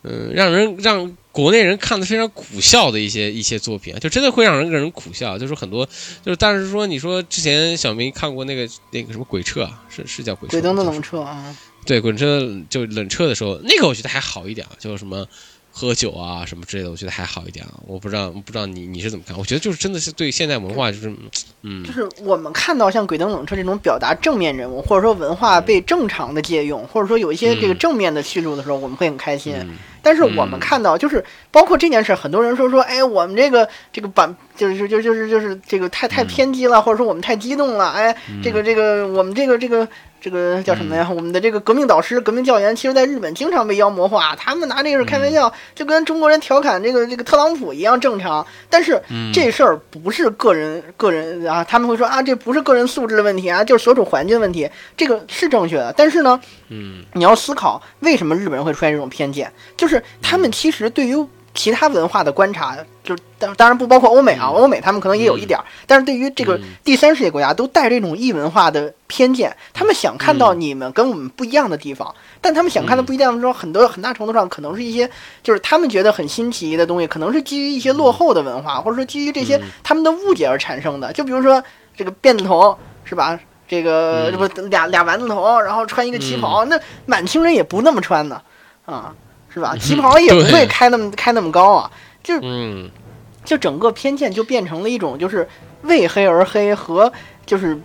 嗯，让人让国内人看的非常苦笑的一些一些作品啊，就真的会让人让人苦笑。就是很多，就是但是说，你说之前小明看过那个那个什么鬼车啊，是是叫鬼鬼灯的冷彻啊？对，鬼车就冷彻的时候，那个我觉得还好一点啊，就什么。喝酒啊什么之类的，我觉得还好一点啊。我不知道，不知道你你是怎么看？我觉得就是真的是对现代文化就是，嗯，就是我们看到像鬼灯冷彻这种表达正面人物，或者说文化被正常的借用，或者说有一些这个正面的叙述的时候，我们会很开心。但是我们看到就是包括这件事，很多人说说，哎，我们这个这个版就是就就是就是这个太太偏激了，或者说我们太激动了，哎，这个这个我们这个这个。这个叫什么呀？我们的这个革命导师、革命教员，其实在日本经常被妖魔化。他们拿这个事开玩笑，就跟中国人调侃这个这个特朗普一样正常。但是这事儿不是个人个人啊，他们会说啊，这不是个人素质的问题啊，就是所处环境的问题。这个是正确的，但是呢，嗯，你要思考为什么日本人会出现这种偏见，就是他们其实对于。其他文化的观察，就当当然不包括欧美啊，欧美他们可能也有一点儿，但是对于这个第三世界国家，都带这种异文化的偏见，他们想看到你们跟我们不一样的地方，但他们想看的不一样的时候，很多很大程度上可能是一些，就是他们觉得很新奇的东西，可能是基于一些落后的文化，或者说基于这些他们的误解而产生的。就比如说这个辫子头是吧？这个这不俩俩丸子头，然后穿一个旗袍，那满清人也不那么穿的啊。是吧？旗袍也不会开那么开那么高啊，就嗯就整个偏见就变成了一种就是为黑而黑和就是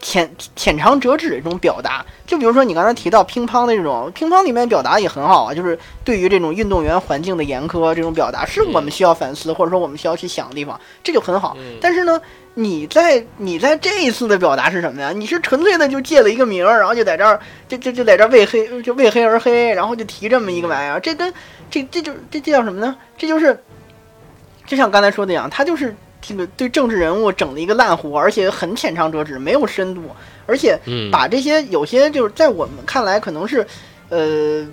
浅浅尝辄止的这种表达。就比如说你刚才提到乒乓的这种，乒乓里面表达也很好啊，就是对于这种运动员环境的严苛这种表达，是我们需要反思或者说我们需要去想的地方，这就很好。但是呢。你在你在这一次的表达是什么呀？你是纯粹的就借了一个名儿，然后就在这儿就就就在这儿为黑就为黑而黑，然后就提这么一个玩意儿，这跟这这就这这叫什么呢？这就是就像刚才说的一样，他就是这个对政治人物整了一个烂活，而且很浅尝辄止，没有深度，而且把这些有些就是在我们看来可能是呃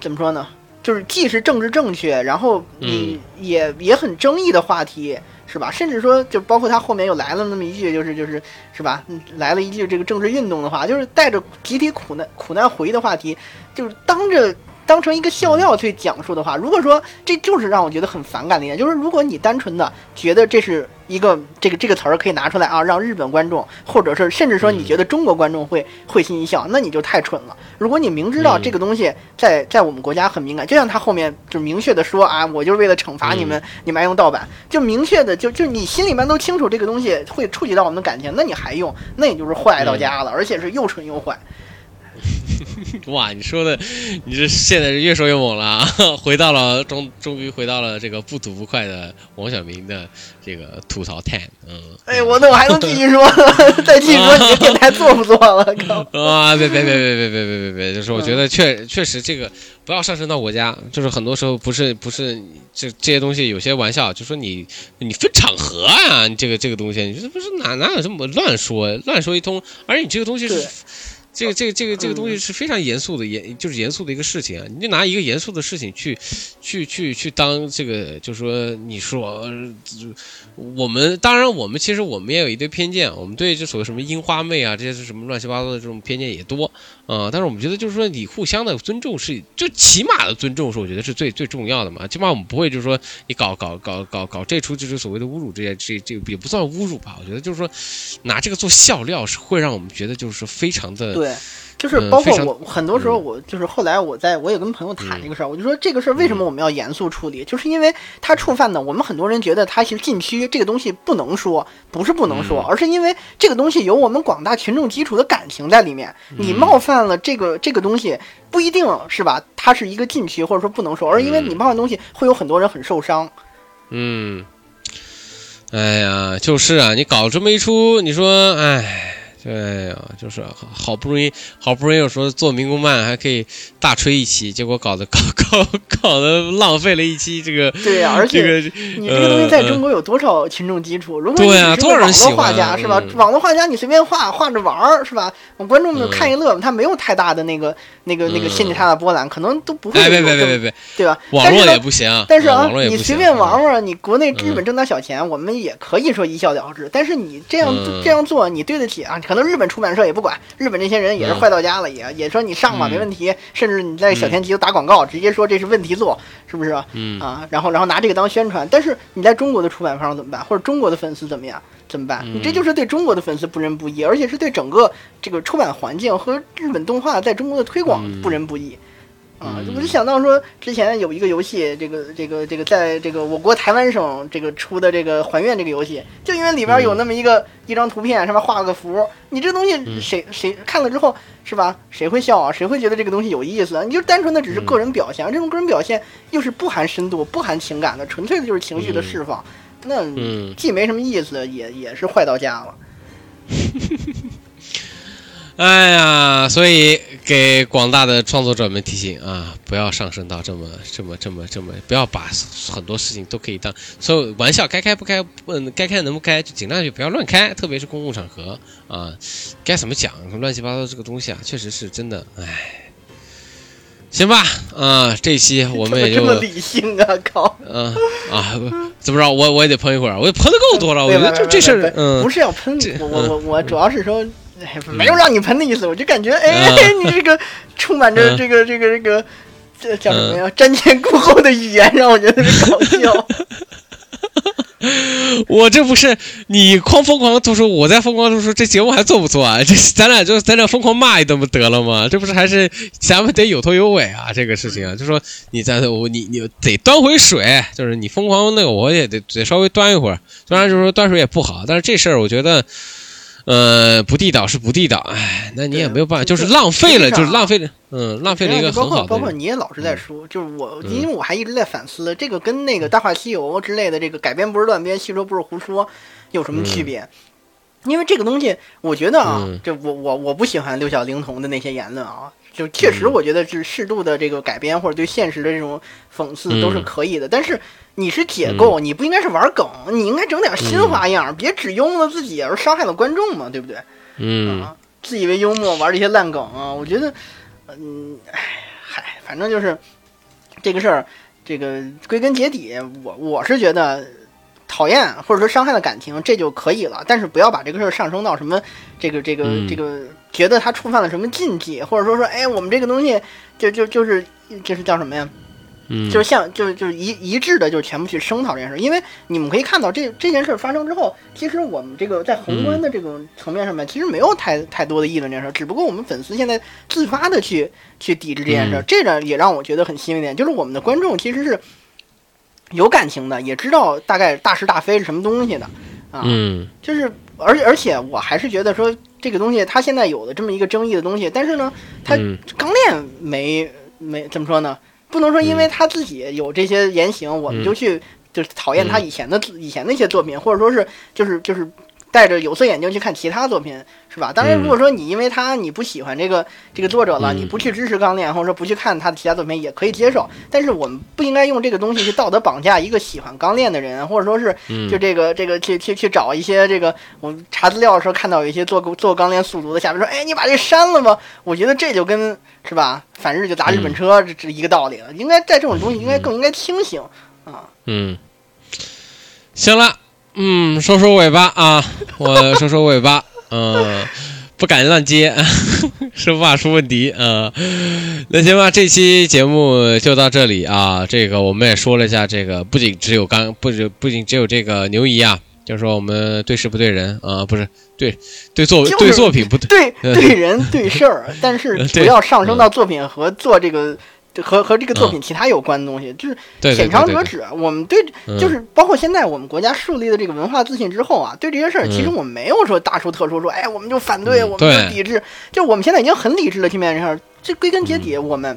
怎么说呢？就是既是政治正确，然后你也也很争议的话题。是吧？甚至说，就包括他后面又来了那么一句，就是就是，是吧？来了一句这个政治运动的话，就是带着集体苦难苦难回忆的话题，就是当着。当成一个笑料去讲述的话，如果说这就是让我觉得很反感的一点，就是如果你单纯的觉得这是一个这个这个词儿可以拿出来啊，让日本观众或者是甚至说你觉得中国观众会会心一笑，那你就太蠢了。如果你明知道这个东西在在我们国家很敏感，就像他后面就明确的说啊，我就是为了惩罚你们，你们爱用盗版，就明确的就就你心里面都清楚这个东西会触及到我们的感情，那你还用，那你就是坏到家了，而且是又蠢又坏。哇，你说的，你这现在是越说越猛了啊！回到了终，终于回到了这个不吐不快的王小明的这个吐槽 time。嗯，哎，我那我还能继续说，再继续说你的电台做不做了？靠啊，别别别别别别别别别，就是我觉得确确实这个不要上升到国家，就是很多时候不是不是这这些东西有些玩笑，就说你你分场合啊，你这个这个东西，你这不是哪哪有这么乱说乱说一通，而且你这个东西是。这个这个这个这个东西是非常严肃的，严就是严肃的一个事情啊！你就拿一个严肃的事情去，去去去当这个，就是说你说，我们当然我们其实我们也有一堆偏见，我们对这所谓什么樱花妹啊这些是什么乱七八糟的这种偏见也多啊。但是我们觉得就是说你互相的尊重是就起码的尊重是我觉得是最最重要的嘛。起码我们不会就是说你搞搞搞搞搞这出就是所谓的侮辱这些这这也不算侮辱吧？我觉得就是说拿这个做笑料是会让我们觉得就是说非常的。对，就是包括我很多时候，我就是后来我在我也跟朋友谈这个事儿，我就说这个事儿为什么我们要严肃处理，就是因为他触犯的，我们很多人觉得他是禁区，这个东西不能说，不是不能说，而是因为这个东西有我们广大群众基础的感情在里面，你冒犯了这个这个东西，不一定是吧？它是一个禁区或者说不能说，而因为你冒犯东西，会有很多人很受伤。嗯，哎呀，就是啊，你搞这么一出，你说，哎。对呀，就是好不容易，好不容易有时候做民工漫还可以大吹一期，结果搞得 搞搞搞得浪费了一期这个。对呀，而且你这个东西在中国有多少群众基础？如果你是网络画家是吧？网络画家你随便画画着玩儿是吧？观众们看一乐，他没有太大的那个那个那个心理上的波澜，可能都不会。别别别别别，对吧？网络也不行。但是啊，你随便玩玩，你国内日本挣点小钱，我们也可以说一笑了之。但是你这样这样做，你对得起啊？可能日本出版社也不管，日本这些人也是坏到家了，也也说你上吧，没问题。甚至你在小天集都打广告，直接说这是问题作，是不是？嗯啊，然后然后拿这个当宣传。但是你在中国的出版方怎么办？或者中国的粉丝怎么样？怎么办？你这就是对中国的粉丝不仁不义，而且是对整个这个出版环境和日本动画在中国的推广不仁不义。啊，我就想到说，之前有一个游戏，这个这个这个，在这个我国台湾省这个出的这个还愿这个游戏，就因为里边有那么一个一张图片，上面画了个符，你这东西谁谁看了之后是吧？谁会笑啊？谁会觉得这个东西有意思啊？你就单纯的只是个人表现，这种个人表现又是不含深度、不含情感的，纯粹的就是情绪的释放，那既没什么意思，也也是坏到家了。哎呀，所以给广大的创作者们提醒啊，不要上升到这么、这么、这么、这么，不要把很多事情都可以当所有玩笑，该开不开，嗯，该开能不开就尽量就不要乱开，特别是公共场合啊，该怎么讲乱七八糟这个东西啊，确实是真的，唉，行吧，啊，这一期我们也就这么理性啊，靠，嗯啊，怎么着，我我也得喷一会儿，我也喷的够多了，我觉得就这事儿，嗯，不是要喷，我我我主要是说。没有让你喷的意思，我就感觉，哎，你这个充满着这个这个这个，这叫什么呀？瞻前顾后的语言，让我觉得特别搞笑。我这不是你狂疯狂读书，我在疯狂读书，这节目还做不做啊？这咱俩就咱俩疯狂骂一顿不得了吗？这不是还是咱们得有头有尾啊？这个事情啊，就说你在我你你得端回水，就是你疯狂那个，我也得得稍微端一会儿。虽然就是说端水也不好，但是这事儿我觉得。呃，不地道是不地道，哎，那你也没有办法，就是浪费了，就是浪费了，嗯，浪费了一个很好的。包括你也老是在说，就是我，因为我还一直在反思，这个跟那个《大话西游》之类的这个改编不是乱编，戏说不是胡说，有什么区别？因为这个东西，我觉得啊，这我我我不喜欢六小龄童的那些言论啊。就确实，我觉得是适度的这个改编或者对现实的这种讽刺都是可以的。但是你是解构，你不应该是玩梗，你应该整点新花样，别只幽默自己而伤害了观众嘛，对不对？嗯，自以为幽默玩这些烂梗啊，我觉得，嗯，唉，嗨，反正就是这个事儿，这个归根结底，我我是觉得讨厌或者说伤害了感情，这就可以了。但是不要把这个事儿上升到什么这个这个这个。觉得他触犯了什么禁忌，或者说说，哎，我们这个东西就就就是就是叫什么呀？嗯，就是像就是就是一一致的，就是全部去声讨这件事。因为你们可以看到，这这件事发生之后，其实我们这个在宏观的这种层面上面，其实没有太太多的议论这件事。只不过我们粉丝现在自发的去去抵制这件事，这个也让我觉得很欣慰一点，就是我们的观众其实是有感情的，也知道大概大是大非是什么东西的啊。嗯，就是而而且我还是觉得说这个东西他现在有的这么一个争议的东西，但是呢，他钢炼没没怎么说呢？不能说因为他自己有这些言行，我们就去就是讨厌他以前的以前那些作品，或者说是就是就是戴着有色眼镜去看其他作品，是吧？当然，如果说你因为他你不喜欢这个这个作者了，你不去支持钢炼，或者说不去看他的其他作品，也可以接受。但是我们不应该用这个东西去道德绑架一个喜欢钢炼的人，或者说是就这个这个去去去找一些这个我们查资料的时候看到有一些做做钢炼速读的下面说，哎，你把这删了吧？我觉得这就跟。是吧？反日就砸日本车，这这一个道理了。应该在这种东西，应该更应该清醒啊。嗯，行了，嗯，收收尾巴啊，我收收尾巴，嗯，不敢乱接，生怕出问题啊。那行吧，这期节目就到这里啊。这个我们也说了一下，这个不仅只有刚，不只不仅只有这个牛姨啊。就是说，我们对事不对人啊，不是对对作对作品不对对对人对事儿，但是 不要上升到作品和做这个和和这个作品其他有关的东西，就是浅尝辄止。我们对就是包括现在我们国家树立的这个文化自信之后啊，对这些事儿其实我们没有说大书特书说，哎，我们就反对，我们就抵制。就我们现在已经很理智的去面对这事儿，这归根结底我们。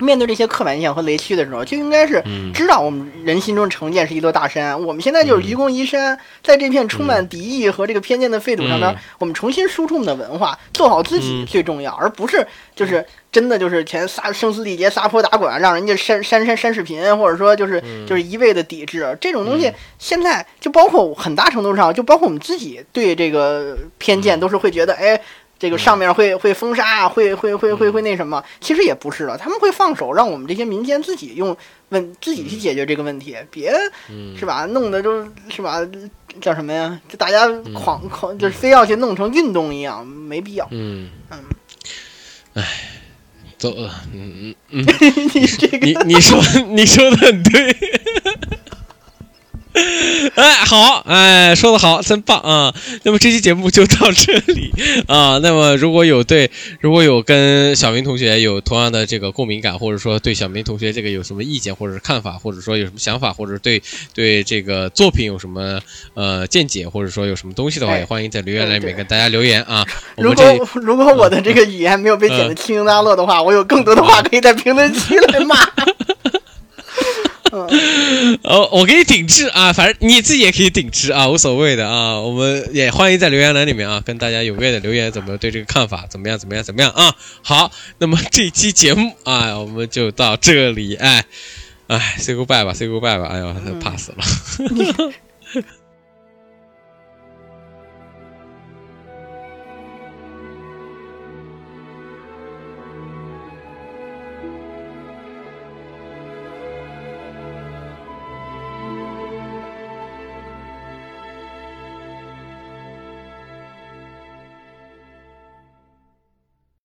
面对这些刻板印象和雷区的时候，就应该是知道我们人心中成见是一座大山。我们现在就是愚公移山，在这片充满敌意和这个偏见的废土上边，我们重新输出我们的文化，做好自己最重要，而不是就是真的就是全撒声嘶力竭、撒泼打滚，让人家删删删删视频，或者说就是就是一味的抵制这种东西。现在就包括很大程度上，就包括我们自己对这个偏见，都是会觉得哎。这个上面会会封杀，会会会会会那什么？其实也不是了，他们会放手，让我们这些民间自己用问自己去解决这个问题，别是吧？弄得都是吧？叫什么呀？就大家狂狂，就是非要去弄成运动一样，没必要。嗯嗯，哎，走，嗯嗯嗯，你这个，你你说你说的很对。哎，好，哎，说的好，真棒啊！那么这期节目就到这里啊。那么如果有对，如果有跟小明同学有同样的这个共鸣感，或者说对小明同学这个有什么意见或者是看法，或者说有什么想法，或者对对这个作品有什么呃见解，或者说有什么东西的话，也欢迎在留言栏里面跟大家留言啊。如果如果我的这个语言没有被剪得清清大落的话，我有更多的话可以在评论区来骂。哦，我给你顶置啊，反正你自己也可以顶置啊，无所谓的啊。我们也欢迎在留言栏里面啊，跟大家踊跃的留言，怎么对这个看法，怎么样，怎么样，怎么样啊？好，那么这期节目啊，我们就到这里，哎，哎，say goodbye 吧，say goodbye 吧，哎呦，怕死了。